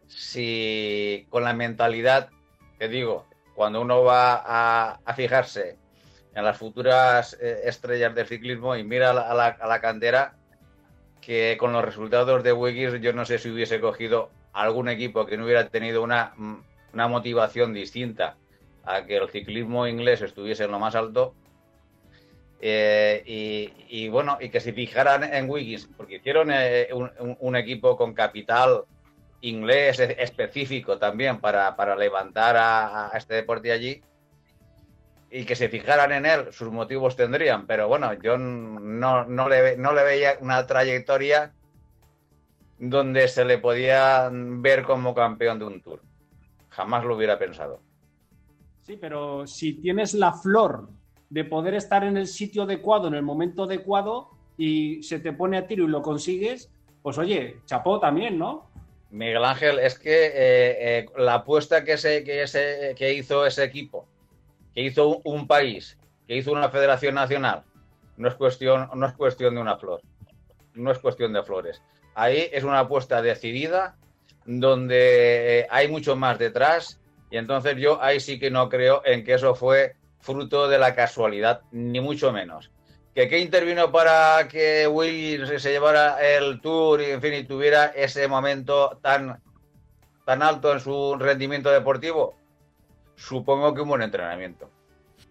si con la mentalidad, que digo, cuando uno va a, fijarse en las futuras eh, estrellas del ciclismo y mira a la, a la- cantera, que con los resultados de Wiggins yo no sé si hubiese cogido algún equipo que no hubiera tenido una, una motivación distinta a que el ciclismo inglés estuviese en lo más alto. Eh, y, bueno, y que se fijaran en Wiggins, porque hicieron eh, un, equipo con capital inglés específico también para, levantar a, este deporte allí y que se fijaran en él, sus motivos tendrían, pero bueno, yo no le veía una trayectoria donde se le podía ver como campeón de un tour. Jamás lo hubiera pensado. Sí, pero si tienes la flor de poder estar en el sitio adecuado, en el momento adecuado, y se te pone a tiro y lo consigues, pues oye, chapó también, ¿no? Miguel Ángel, es que eh, eh, la apuesta que, se, que, que hizo ese equipo, que hizo un, un país, que hizo una federación nacional, no es, cuestión, no es cuestión de una flor, no es cuestión de flores. Ahí es una apuesta decidida, donde eh, hay mucho más detrás, y entonces yo ahí sí que no creo en que eso fue fruto de la casualidad, ni mucho menos. ¿Que qué intervino para que Willis se llevara el tour y, en fin, y tuviera ese momento tan, tan alto en su rendimiento deportivo? Supongo que un buen entrenamiento.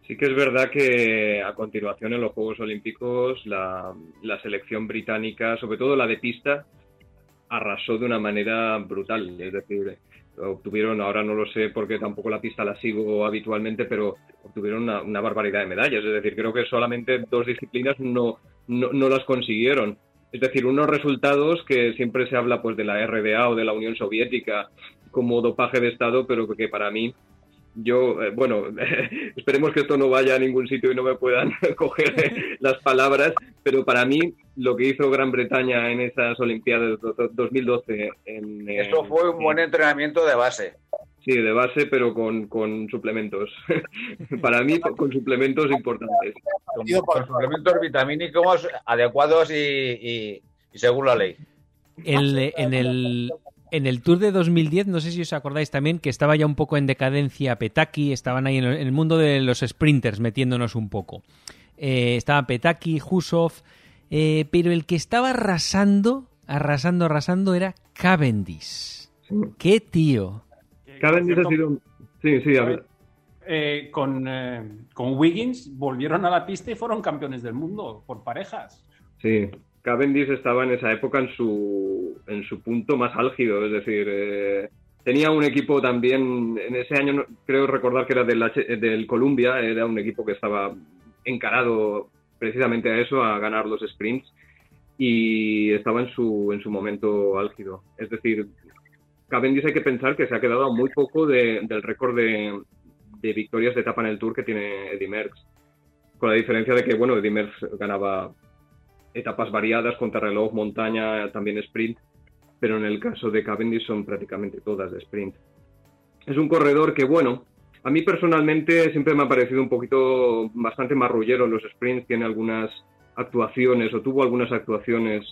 Sí que es verdad que a continuación en los Juegos Olímpicos la, la selección británica, sobre todo la de pista, arrasó de una manera brutal. Es decir, obtuvieron, ahora no lo sé porque tampoco la pista la sigo habitualmente, pero obtuvieron una, barbaridad de medallas. Es decir, creo que solamente dos disciplinas no, no, no las consiguieron. Es decir, unos resultados que siempre se habla pues de la RDA o de la Unión Soviética como dopaje de Estado, pero que para mí yo, eh, bueno, [LAUGHS] esperemos que esto no vaya a ningún sitio y no me puedan [LAUGHS] coger [LAUGHS] las palabras, pero para mí lo que hizo Gran Bretaña en esas Olimpiadas 2012... En, Eso fue un buen entrenamiento de base. Sí, de base, pero con, con suplementos. para mí, con suplementos importantes. Con, suplementos vitamínicos adecuados y, según la ley. en el en el Tour de 2010, no sé si os acordáis también que estaba ya un poco en decadencia Petaki, estaban ahí en el mundo de los sprinters metiéndonos un poco. Eh, estaba Petaki, Husov, eh, pero el que estaba arrasando, arrasando, arrasando era Cavendish. ¡Qué tío! Cavendish ha sido... Sí, sí, a ver. Eh, con, con Wiggins volvieron a la pista y fueron campeones del mundo por parejas. Sí, Cavendish estaba en esa época en su, en su punto más álgido, es decir, eh, tenía un equipo también, en ese año creo recordar que era del, del Columbia, era un equipo que estaba encarado precisamente a eso, a ganar los sprints, y estaba en su, en su momento álgido. Es decir, Cavendish hay que pensar que se ha quedado muy poco del récord de, de, victorias de etapa en el Tour que tiene Eddie Merckx, con la diferencia de que, bueno, Eddie Merckx ganaba etapas variadas, contrarreloj, montaña, también sprint, pero en el caso de Cavendish son prácticamente todas de sprint. Es un corredor que, bueno, a mí personalmente siempre me ha parecido un poquito bastante marrullero en los sprints, tiene algunas actuaciones o tuvo algunas actuaciones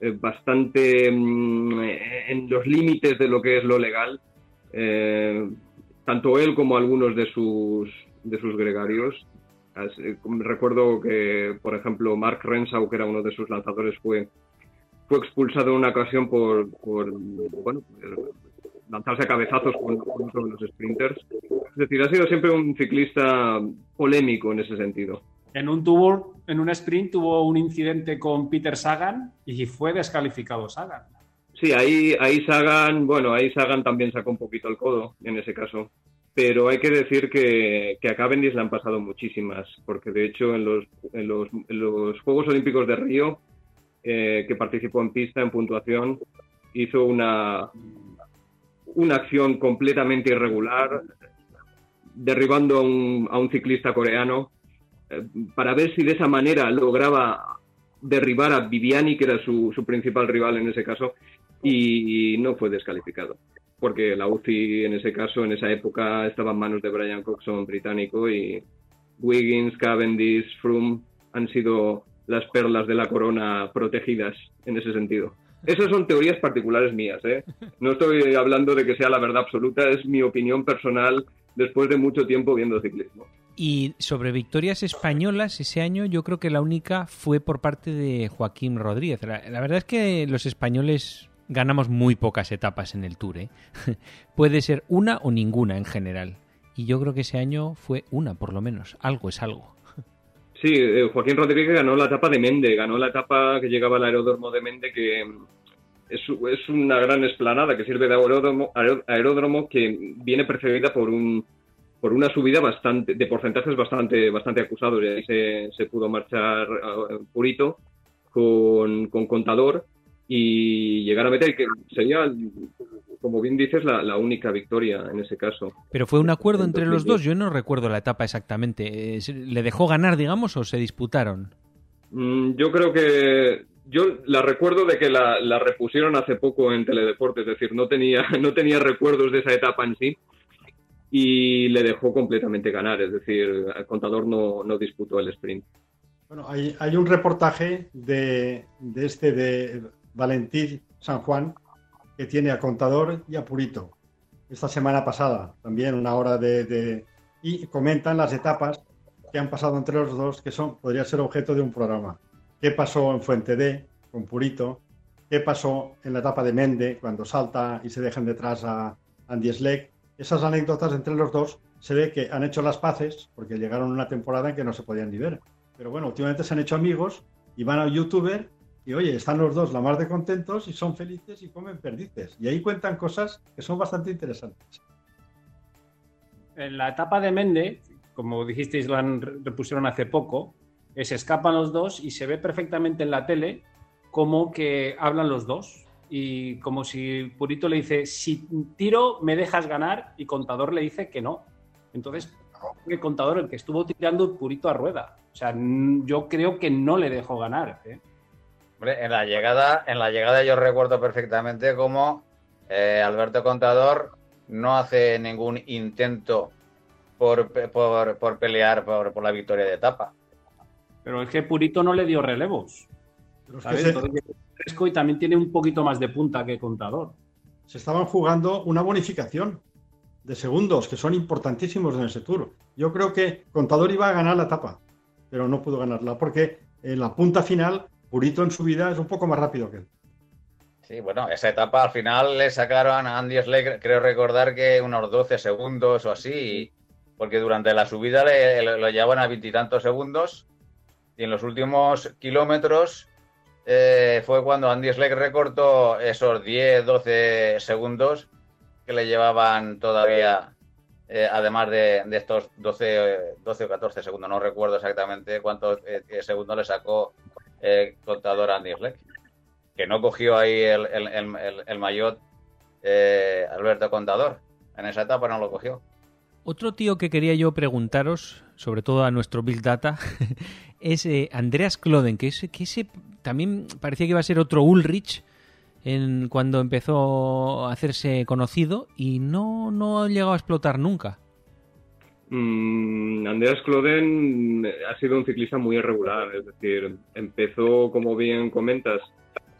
eh, bastante mm, en los límites de lo que es lo legal. Eh, tanto él como algunos de sus, de sus gregarios Recuerdo que, por ejemplo, Mark Renshaw, que era uno de sus lanzadores, fue, fue expulsado en una ocasión por, bueno, lanzarse a cabezazos con, con los sprinters. Es decir, ha sido siempre un ciclista polémico en ese sentido. En un tour, en un sprint tuvo un incidente con Peter Sagan y fue descalificado Sagan. Sí, ahí, ahí Sagan, bueno, ahí Sagan también sacó un poquito el codo en ese caso pero hay que decir que, que, a Cavendish le han pasado muchísimas, porque de hecho en los, en los, Juegos Olímpicos de Río, eh, que participó en pista, en puntuación, hizo una, una acción completamente irregular, derribando a un, a un ciclista coreano, eh, para ver si de esa manera lograba derribar a Viviani, que era su, su principal rival en ese caso, y no fue descalificado porque la UCI en ese caso, en esa época, estaba en manos de Brian Coxon británico y Wiggins, Cavendish, Froome han sido las perlas de la corona protegidas en ese sentido. Esas son teorías particulares mías, ¿eh? No estoy hablando de que sea la verdad absoluta, es mi opinión personal después de mucho tiempo viendo ciclismo. Y sobre victorias españolas, ese año yo creo que la única fue por parte de Joaquín Rodríguez. la verdad es que los españoles ganamos muy pocas etapas en el Tour. ¿eh? [LAUGHS] Puede ser una o ninguna en general. Y yo creo que ese año fue una, por lo menos. Algo es algo. Sí, eh, Joaquín Rodríguez ganó la etapa de Mende, ganó la etapa que llegaba al aeródromo de Mende, que es, es una gran esplanada que sirve de aeródromo, aeródromo que viene precedida por un por una subida bastante de porcentajes bastante bastante acusados y ahí se, se pudo marchar uh, Purito con, con contador y llegar a meter, que sería, como bien dices, la, única victoria en ese caso. Pero fue un acuerdo entre los dos, yo no recuerdo la etapa exactamente. ¿Le dejó ganar, digamos, o se disputaron? Mm, yo creo que yo la recuerdo de que la, la, repusieron hace poco en Teledeporte, es decir, no tenía, [LAUGHS] no tenía recuerdos de esa etapa en sí y le dejó completamente ganar, es decir, el contador no, no disputó el sprint. Bueno, hay, hay un reportaje de, de este de Valentín San Juan, que tiene a Contador y a Purito. Esta semana pasada, también una hora de, Y comentan las etapas que han pasado entre los dos, que son podría ser objeto de un programa. ¿Qué pasó en Fuente D con Purito? ¿Qué pasó en la etapa de Mende cuando salta y se dejan detrás a Andy Schleck? Esas anécdotas entre los dos se ve que han hecho las paces porque llegaron una temporada en que no se podían ni ver. Pero bueno, últimamente se han hecho amigos y van al youtuber y oye, están los dos la más de contentos y son felices y comen perdices. Y ahí cuentan cosas que son bastante interesantes. En la etapa de Mende, como dijisteis, la repusieron hace poco, se escapan los dos y se ve perfectamente en la tele como que hablan los dos. Y como si Purito le dice, si tiro, me dejas ganar, y Contador le dice que no. Entonces, el contador el que estuvo tirando purito a rueda. O sea, yo creo que no le dejó ganar. ¿eh? En la llegada, en la llegada yo recuerdo perfectamente cómo eh, Alberto Contador no hace ningún intento por, por, pelear por, la victoria de etapa. Pero es que Purito no le dio relevos. y también tiene un poquito más de punta que Contador. Se estaban jugando una bonificación de segundos que son importantísimos en ese tour. Yo creo que Contador iba a ganar la etapa, pero no pudo ganarla porque en la punta final Purito en su vida es un poco más rápido que él. Sí, bueno, esa etapa al final le sacaron a Andy Slade, creo recordar que unos 12 segundos o así, porque durante la subida le, lo llevaban a veintitantos segundos y en los últimos kilómetros eh, fue cuando Andy Slade recortó esos 10, 12 segundos que le llevaban todavía, eh, además de, estos 12, 12 o 14 segundos, no recuerdo exactamente cuántos eh, segundos le sacó el contador Andy Schleck, que no cogió ahí el, el, el, maillot eh, Alberto Contador. En esa etapa no lo cogió. Otro tío que quería yo preguntaros, sobre todo a nuestro Big Data, [LAUGHS] es eh, Andreas Kloden, que, ese, que ese también parecía que iba a ser otro Ulrich en, cuando empezó a hacerse conocido y no, no ha llegado a explotar nunca. Mm, Andreas Kloden ha sido un ciclista muy irregular, es decir, empezó, como bien comentas,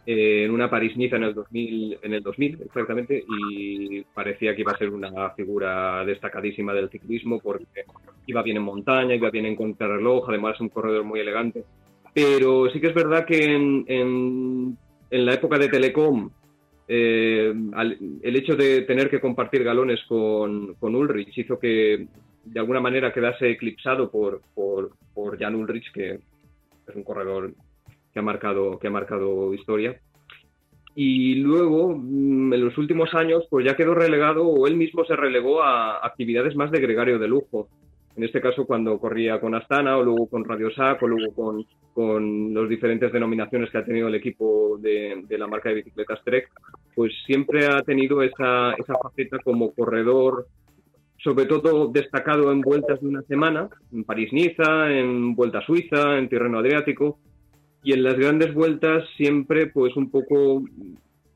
eh, en una París-Niza en el 2000, en el 2000 exactamente, y parecía que iba a ser una figura destacadísima del ciclismo porque iba bien en montaña, iba bien en contrarreloj, además es un corredor muy elegante. Pero sí que es verdad que en, la época de Telecom, eh, el hecho de tener que compartir galones con Ulrich hizo que de alguna manera quedase eclipsado por, por, por Jan Ulrich, que es un corredor que ha marcado, que ha marcado historia. Y luego, mm, en los últimos años, pues ya quedó relegado o él mismo se relegó a actividades más de gregario de lujo. En este caso, cuando corría con Astana o luego con Radio Sac o luego con, con las diferentes denominaciones que ha tenido el equipo de, de, la marca de bicicletas Trek, pues siempre ha tenido esa, esa faceta como corredor sobre todo destacado en vueltas de una semana, en París-Niza, en Vuelta Suiza, en Tirreno Adriático, y en las grandes vueltas siempre pues un poco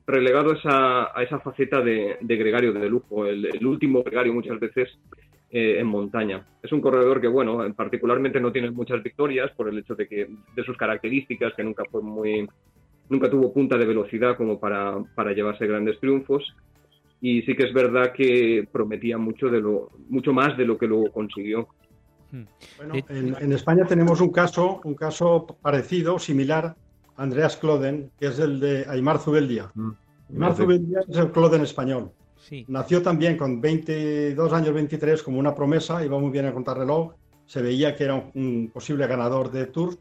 relegado a esa, faceta de, gregario de lujo, el, último gregario muchas veces eh, en montaña. Es un corredor que, bueno, particularmente no tiene muchas victorias por el hecho de que de sus características, que nunca fue muy nunca tuvo punta de velocidad como para llevarse grandes triunfos, y sí que es verdad que prometía mucho de lo mucho más de lo que luego consiguió. Hmm. Bueno, en, España tenemos un caso, un caso parecido, similar, Andreas Cloden, que es el de Aymar Zubeldia. Mm. Aymar Zubeldia es el Cloden español. Sí. Nació también con 22 años, 23, como una promesa, iba muy bien a contrarreloj, se veía que era un, posible ganador de Tours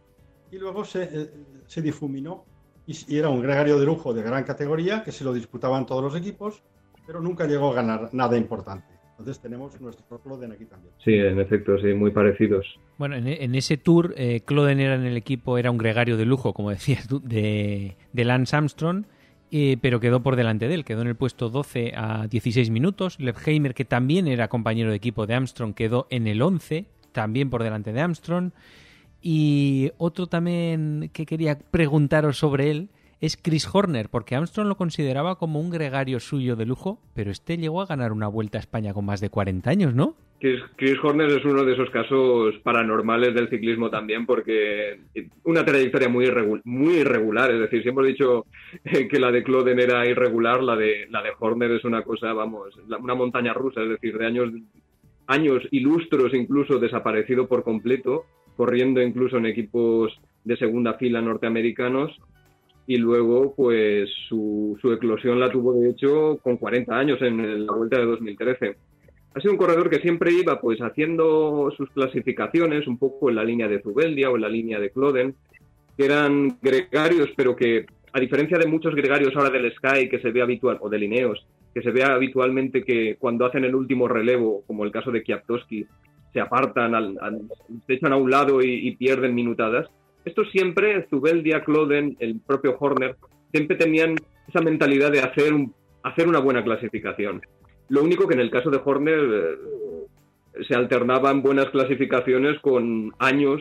y luego se, eh, se difuminó y, y, era un gregario de lujo de gran categoría que se lo disputaban todos los equipos pero nunca llegó a ganar nada importante. Entonces tenemos nuestro Cloden aquí también. Sí, en efecto, sí, muy parecidos. Bueno, en, ese tour, eh, Cloden era en el equipo, era un gregario de lujo, como [LAUGHS] decías tú, de, Lance Armstrong, eh, pero quedó por delante de él, quedó en el puesto 12 a 16 minutos. Heimer, que también era compañero de equipo de Armstrong, quedó en el 11, también por delante de Armstrong. Y otro también que quería preguntaros sobre él es Chris Horner, porque Armstrong lo consideraba como un gregario suyo de lujo, pero este llegó a ganar una vuelta a España con más de 40 años, ¿no? Chris, Horner es uno de esos casos paranormales del ciclismo también, porque una trayectoria muy, irregular, muy irregular. Es decir, si hemos dicho que la de Cloden era irregular, la de, la de Horner es una cosa, vamos, una montaña rusa, es decir, de años, años ilustros incluso desaparecido por completo, corriendo incluso en equipos de segunda fila norteamericanos y luego pues su, su, eclosión la tuvo de hecho con 40 años en la vuelta de 2013. Ha sido un corredor que siempre iba pues haciendo sus clasificaciones un poco en la línea de Zubeldia o en la línea de Cloden, que eran gregarios pero que a diferencia de muchos gregarios ahora del Sky que se ve habitual o de Lineos, que se ve habitualmente que cuando hacen el último relevo, como el caso de Kiaptoski, se apartan, se echan a un lado y pierden minutadas esto siempre, Zubeldia, Cloden, el propio Horner, siempre tenían esa mentalidad de hacer, un, hacer una buena clasificación. Lo único que en el caso de Horner, eh, se alternaban buenas clasificaciones con años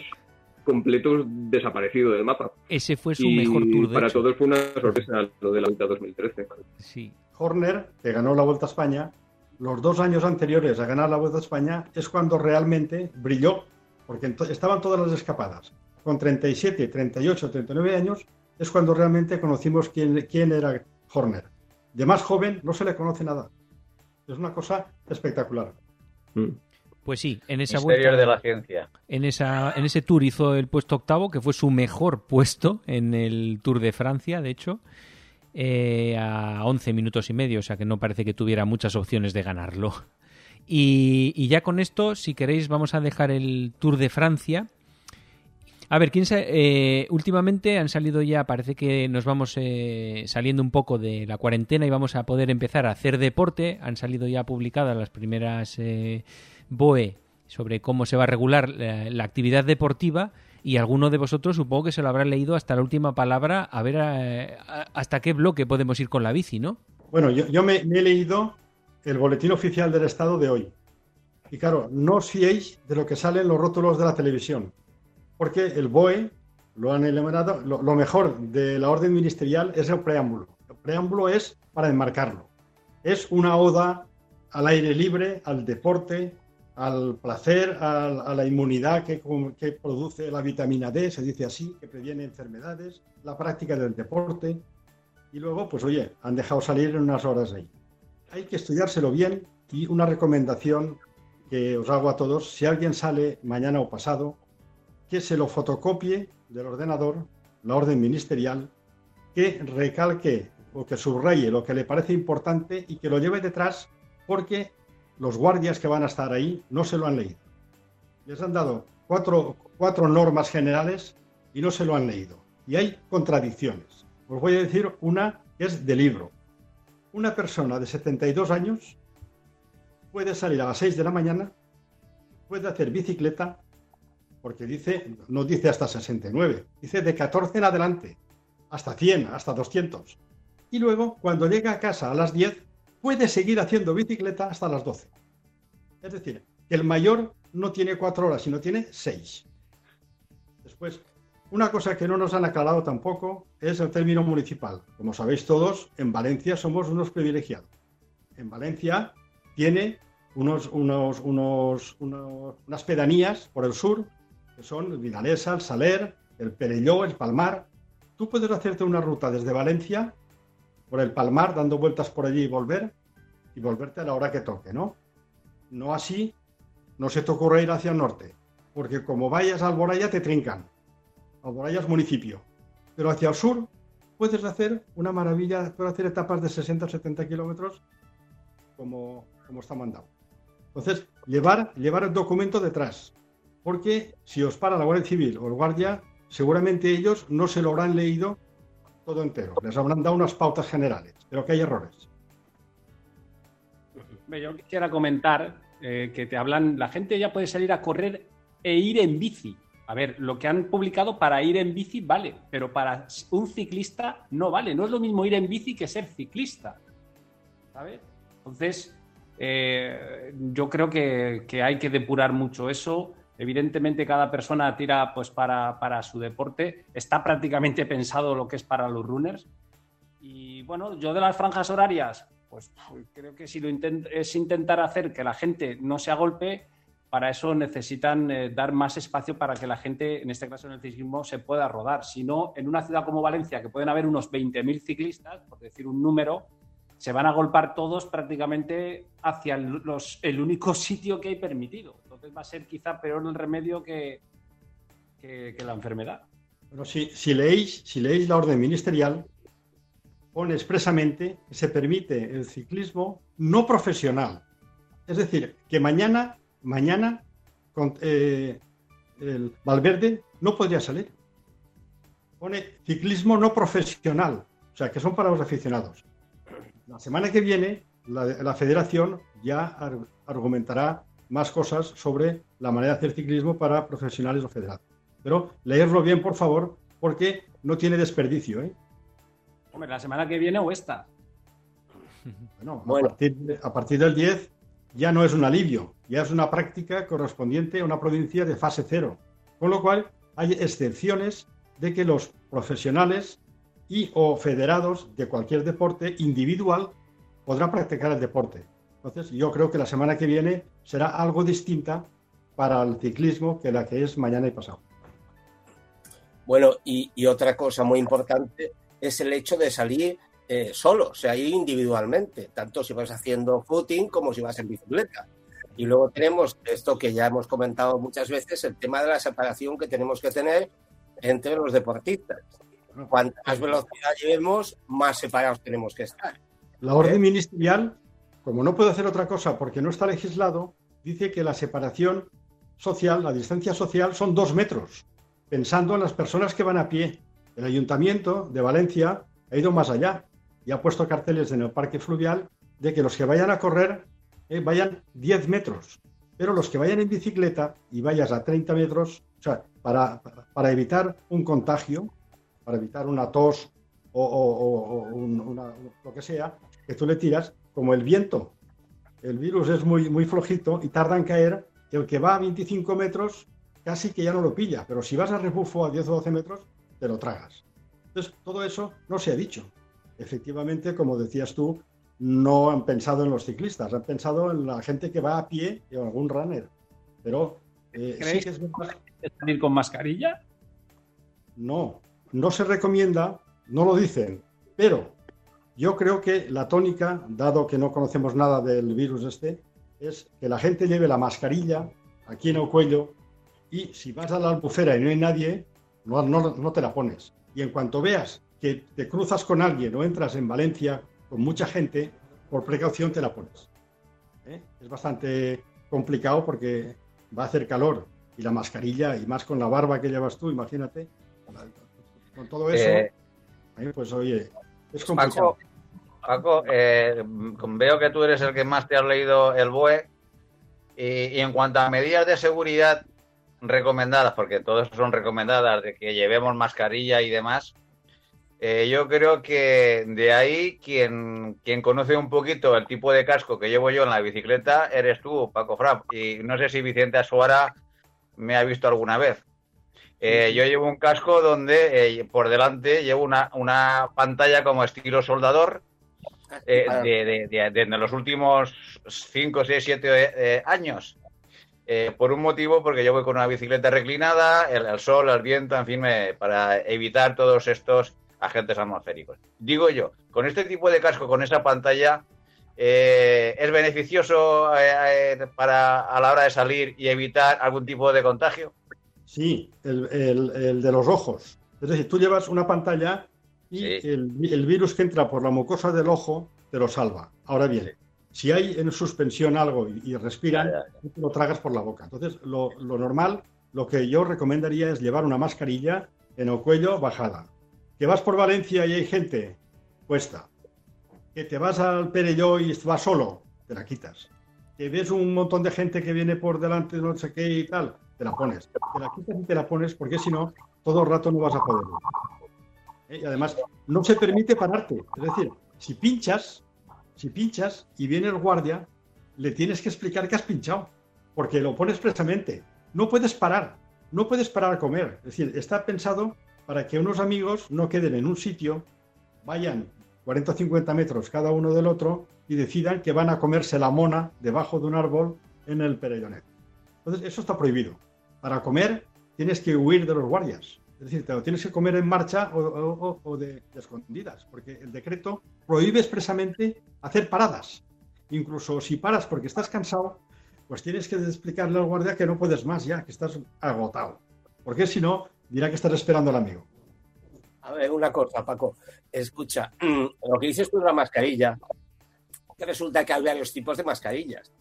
completos desaparecidos del mapa. Ese fue su Y mejor tour de para hecho. todos fue una sorpresa lo de la Vuelta 2013. Sí. Horner, que ganó la Vuelta a España, los dos años anteriores a ganar la Vuelta a España es cuando realmente brilló, porque estaban todas las escapadas. Con 37, 38, 39 años es cuando realmente conocimos quién, quién era Horner. De más joven no se le conoce nada. Es una cosa espectacular. Mm. Pues sí, en esa Misterios vuelta, de la ciencia. en esa, en ese tour hizo el puesto octavo, que fue su mejor puesto en el Tour de Francia, de hecho, eh, a 11 minutos y medio, o sea que no parece que tuviera muchas opciones de ganarlo. Y, y ya con esto, si queréis, vamos a dejar el Tour de Francia. A ver, ¿quién eh, últimamente han salido ya, parece que nos vamos eh, saliendo un poco de la cuarentena y vamos a poder empezar a hacer deporte. Han salido ya publicadas las primeras eh, BOE sobre cómo se va a regular la, actividad deportiva y alguno de vosotros supongo que se lo habrá leído hasta la última palabra a ver eh, hasta qué bloque podemos ir con la bici, ¿no? Bueno, yo, me, me he leído el boletín oficial del Estado de hoy. Y claro, no os fiéis de lo que sale en los rótulos de la televisión, porque el BOE lo han eliminado. Lo, lo mejor de la orden ministerial es el preámbulo. El preámbulo es para enmarcarlo. Es una oda al aire libre, al deporte, al placer, al- a la inmunidad que, que produce la vitamina D, se dice así, que previene enfermedades, la práctica del deporte. Y luego, pues oye, han dejado salir en unas horas ahí. Hay que estudiárselo bien y una recomendación que os hago a todos, si alguien sale mañana o pasado, que se lo fotocopie del ordenador, la orden ministerial, que recalque o que subraye lo que le parece importante y que lo lleve detrás porque los guardias que van a estar ahí no se lo han leído. Les han dado cuatro, cuatro normas generales y no se lo han leído. Y hay contradicciones. Os voy a decir una que es de libro. Una persona de 72 años puede salir a las 6 de la mañana, puede hacer bicicleta, porque dice, no dice hasta 69, dice de 14 en adelante, hasta 100, hasta 200. Y luego, cuando llega a casa a las 10, puede seguir haciendo bicicleta hasta las 12. Es decir, que el mayor no tiene 4 horas, sino tiene 6. Después, una cosa que no nos han aclarado tampoco es el término municipal. Como sabéis todos, en Valencia somos unos privilegiados. En Valencia tiene unos, unos, unos, unas pedanías por el sur, que son el Vinalesa, el Saler, el Perelló, el Palmar. Tú puedes hacerte una ruta desde Valencia por el Palmar, dando vueltas por allí y volver, y volverte a la hora que toque, ¿no? No así, no se te ocurre ir hacia el norte, porque como vayas a Alboraya te trincan. Alboraya es municipio. Pero hacia el sur puedes hacer una maravilla, puedes hacer etapas de 60 o 70 kilómetros como, como está mandado. Entonces, llevar, llevar el documento detrás, porque si os para la Guardia Civil o el guardia, seguramente ellos no se lo habrán leído todo entero. Les habrán dado unas pautas generales, pero que hay errores. Yo quisiera comentar eh, que te hablan, la gente ya puede salir a correr e ir en bici. A ver, lo que han publicado para ir en bici vale, pero para un ciclista no vale. No es lo mismo ir en bici que ser ciclista. ¿Sabes? Entonces, eh, yo creo que hay que depurar mucho eso. Evidentemente, cada persona tira pues, para, para su deporte. Está prácticamente [LAUGHS] pensado lo que es para los runners. Y bueno, yo de las franjas horarias, pues creo que si lo intent- es intentar hacer que la gente no se agolpe, para eso necesitan eh, dar más espacio para que la gente, en este caso en el ciclismo, se pueda rodar. Si no, en una ciudad como Valencia, que pueden haber unos 20.000 ciclistas, por decir un número, se van a agolpar todos prácticamente hacia los- el único sitio que hay permitido. Va a ser quizá peor el remedio que, la enfermedad. Pero si, leéis, si leéis la orden ministerial, pone expresamente que se permite el ciclismo no profesional. Es decir, que mañana, mañana eh, el Valverde no podría salir. Pone ciclismo no profesional, o sea, que son para los aficionados. La semana que viene, la, federación ya ar- argumentará más cosas sobre la manera de hacer ciclismo para profesionales o federados. Pero leerlo bien, por favor, porque no tiene desperdicio. ¿eh? Hombre, la semana que viene o esta. Bueno, Bueno. A, partir, de- a partir del 10 ya no es un alivio, ya es una práctica correspondiente a una provincia de fase cero. Con lo cual, hay excepciones de que los profesionales y o federados de cualquier deporte individual podrán practicar el deporte. Entonces, yo creo que la semana que viene será algo distinta para el ciclismo que la que es mañana y pasado. Bueno, y, otra cosa muy importante es el hecho de salir eh, solo, o sea, ir individualmente, tanto si vas haciendo footing como si vas en bicicleta. Y luego tenemos esto que ya hemos comentado muchas veces, el tema de la separación que tenemos que tener entre los deportistas. Cuanto más velocidad llevemos, más separados tenemos que estar. La orden ministerial, como no puede hacer otra cosa porque no está legislado, dice que la separación social, la distancia social, son dos metros, pensando en las personas que van a pie. El ayuntamiento de Valencia ha ido más allá y ha puesto carteles en el parque fluvial de que los que vayan a correr eh, vayan 10 metros, pero los que vayan en bicicleta y vayas a 30 metros, o sea, para, para evitar un contagio, para evitar una tos o, lo que sea, que tú le tiras, como el viento. El virus es muy, muy flojito y tarda en caer. El que va a 25 metros casi que ya no lo pilla, pero si vas a rebufo a 10 o 12 metros, te lo tragas. Entonces, todo eso no se ha dicho. Efectivamente, como decías tú, no han pensado en los ciclistas, han pensado en la gente que va a pie en algún runner. Pero eh, sí que es salir con mascarilla? No, no se recomienda, no lo dicen, pero yo creo que la tónica, dado que no conocemos nada del virus este, es que la gente lleve la mascarilla aquí en el cuello y si vas a la albufera y no hay nadie, no, no, te la pones. Y en cuanto veas que te cruzas con alguien o entras en Valencia con mucha gente, por precaución te la pones. ¿Eh? Es bastante complicado porque va a hacer calor y la mascarilla, y más con la barba que llevas tú, imagínate, con todo eso, eh, pues oye, es complicado. Paco, eh, veo que tú eres el que más te has leído el BOE. Y, en cuanto a medidas de seguridad recomendadas, porque todas son recomendadas, de que llevemos mascarilla y demás, eh, yo creo que de ahí quien, quien conoce un poquito el tipo de casco que llevo yo en la bicicleta eres tú, Paco Frapp. Y no sé si Vicente Asuara me ha visto alguna vez. Eh, yo llevo un casco donde eh, por delante llevo una, una, pantalla como estilo soldador eh, de, de, los últimos 5, 6, 7 años. por un motivo, porque yo voy con una bicicleta reclinada, el, sol, el viento, en fin, para evitar todos estos agentes atmosféricos. Digo yo, con este tipo de casco, con esa pantalla, ¿es beneficioso para a la hora de salir y evitar algún tipo de contagio? Sí, el, de los ojos. Es decir, tú llevas una pantalla y el, virus que entra por la mucosa del ojo te lo salva. Ahora bien, si hay en suspensión algo y, respiran, te lo tragas por la boca. Entonces, lo, normal, lo que yo recomendaría es llevar una mascarilla en el cuello bajada. Que vas por Valencia y hay gente puesta. Que te vas al Perelló y vas solo, te la quitas. Que ves un montón de gente que viene por delante, no sé qué y tal, te la pones. Te la quitas y te la pones porque si no, todo el rato no vas a poder. ¿Eh? Y además, no se permite pararte. Es decir, si pinchas, si pinchas y viene el guardia, le tienes que explicar que has pinchado, porque lo pones expresamente. No puedes parar, no puedes parar a comer. Es decir, está pensado para que unos amigos no queden en un sitio, vayan 40 o 50 metros cada uno del otro y decidan que van a comerse la mona debajo de un árbol en el Perellonet. Entonces, eso está prohibido. Para comer tienes que huir de los guardias. Es decir, te lo tienes que comer en marcha o, de, escondidas, porque el decreto prohíbe expresamente hacer paradas. Incluso si paras porque estás cansado, pues tienes que explicarle al guardia que no puedes más ya, que estás agotado. Porque si no, dirá que estás esperando al amigo. A ver, una cosa, Paco. Escucha, [CLEARS THROAT] lo que dices tú de la mascarilla, resulta que hay varios tipos de mascarillas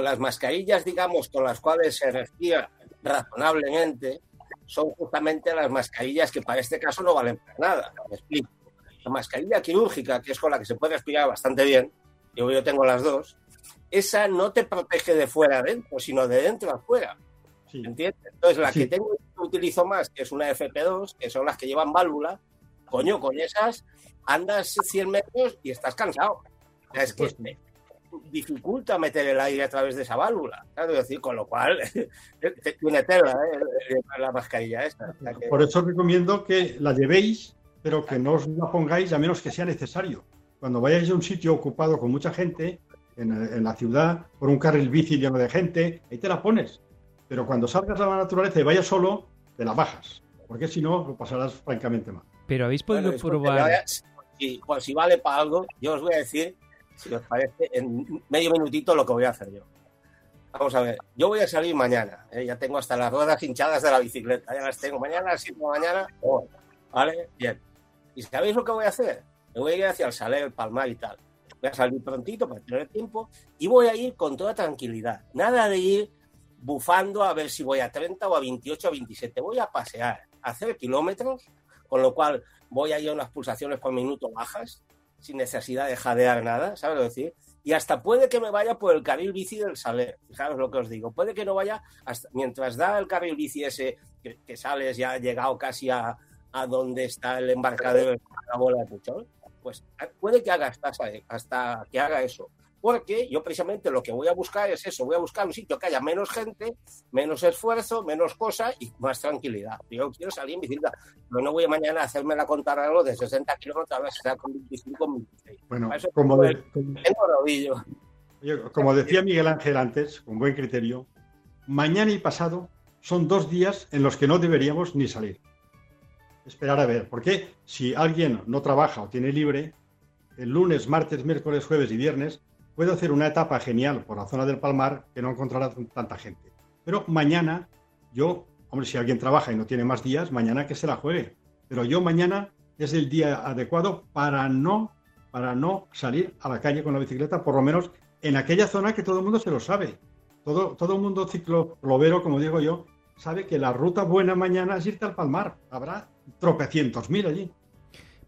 las mascarillas, digamos, con las cuales se respira razonablemente, son justamente las mascarillas que para este caso no valen para nada. Me explico. La mascarilla quirúrgica, que es con la que se puede respirar bastante bien, yo, yo tengo las dos, esa no te protege de fuera adentro, sino de dentro a afuera. ¿Entiendes? Entonces, la que tengo que utilizo más, que es una FP2, que son las que llevan válvula, coño, con esas andas 100 metros y estás cansado. es que dificulta meter el aire a través de esa válvula. ¿sabes? decir, con lo cual, [LAUGHS] tiene tela ¿eh? la mascarilla esta. Por eso recomiendo que la llevéis, pero que no os la pongáis a menos que sea necesario. Cuando vayáis a un sitio ocupado con mucha gente, en, la ciudad, por un carril bici lleno de gente, ahí te la pones. Pero cuando salgas a la naturaleza y vayas solo, te la bajas. Porque si no, lo pasarás francamente mal. Pero habéis podido probar. si, pues, si vale para algo, yo os voy a decir si os parece, en medio minutito lo que voy a hacer yo. Vamos a ver, yo voy a salir mañana, ¿eh? ya tengo hasta las ruedas hinchadas de la bicicleta, ya las tengo mañana las 7 de mañana, ¿vale? Bien. ¿Y sabéis lo que voy a hacer? Me voy a ir hacia el Saler, el Palmar y tal. Voy a salir prontito para tener tiempo y voy a ir con toda tranquilidad. Nada de ir bufando a ver si voy a 30 o a 28 o a 27. Voy a pasear, a hacer kilómetros, con lo cual voy a ir a unas pulsaciones por minuto bajas, sin necesidad de jadear nada, ¿sabes lo decir? Y hasta puede que me vaya por el carril bici del Saler, fijaros lo que os digo, puede que no vaya hasta mientras da el carril bici ese que, sales ya llegado casi a, a donde está el embarcadero de la bola de Puchol, pues puede que haga hasta, hasta que haga eso porque yo precisamente lo que voy a buscar es eso, voy a buscar un sitio que haya menos gente, menos esfuerzo, menos cosas y más tranquilidad. Yo quiero salir en bicicleta, pero no voy mañana a hacerme la contar algo de 60 kilómetros, a ver si sea con 25 26. Bueno, como, como decía Miguel Ángel antes, con buen criterio, mañana y pasado son dos días en los que no deberíamos ni salir. Esperar a ver, porque si alguien no trabaja o tiene libre, el lunes, martes, miércoles, jueves y viernes puede hacer una etapa genial por la zona del Palmar que no encontrará tanta gente. Pero mañana, yo, hombre, si alguien trabaja y no tiene más días, mañana que se la juegue. Pero yo mañana es el día adecuado para no, para no salir a la calle con la bicicleta, por lo menos en aquella zona que todo el mundo se lo sabe. Todo, todo el mundo ciclo ciclo-lovero, como digo yo, sabe que la ruta buena mañana es irte al Palmar. Habrá tropecientos mil allí.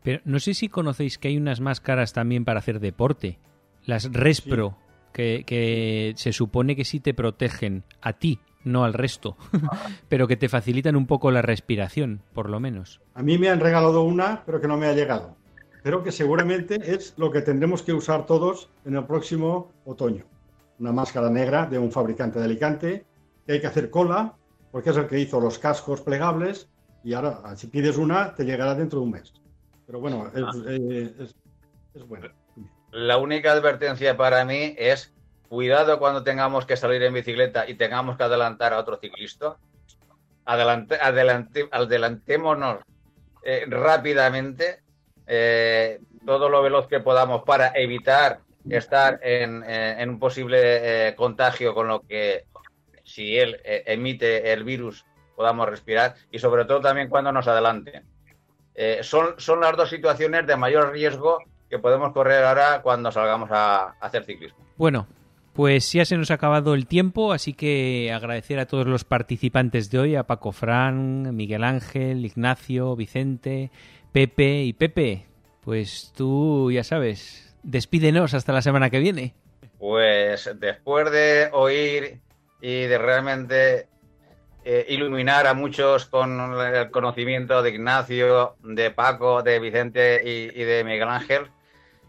Pero no sé si conocéis que hay unas máscaras también para hacer deporte las Respro, que, se supone que sí te protegen a ti, no al resto, [LAUGHS] pero que te facilitan un poco la respiración, por lo menos. A mí me han regalado una, pero que no me ha llegado. Pero que seguramente es lo que tendremos que usar todos en el próximo otoño. Una máscara negra de un fabricante de Alicante, que hay que hacer cola, porque es el que hizo los cascos plegables, y ahora, si pides una, te llegará dentro de un mes. Pero bueno, es, ah. eh, es, es bueno. La única advertencia para mí es cuidado cuando tengamos que salir en bicicleta y tengamos que adelantar a otro ciclista. Adelante, adelante, adelantémonos eh, rápidamente eh, todo lo veloz que podamos para evitar estar en, eh, un posible contagio con lo que si él emite el virus podamos respirar y sobre todo también cuando nos adelante. son, son las dos situaciones de mayor riesgo que podemos correr ahora cuando salgamos a, hacer ciclismo. Bueno, pues ya se nos ha acabado el tiempo, así que agradecer a todos los participantes de hoy, a Paco Fran, Miguel Ángel, Ignacio, Vicente, Pepe y Pepe. Pues tú ya sabes, despídenos hasta la semana que viene. Pues después de oír y de realmente eh, iluminar a muchos con el conocimiento de Ignacio, de Paco, de Vicente y de Miguel Ángel,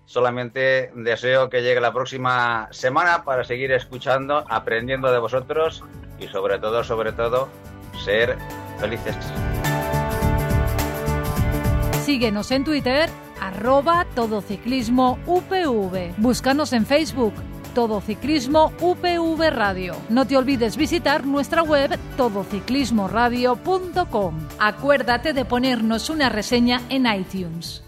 Solamente deseo que llegue la próxima semana para seguir escuchando, aprendiendo de vosotros y sobre todo, sobre todo, ser felices. Síguenos en Twitter, arroba todociclismo UPV. Búscanos en Facebook, Todo Ciclismo UPV Radio. No te olvides visitar nuestra web todociclismoradio.com. Acuérdate de ponernos una reseña en iTunes.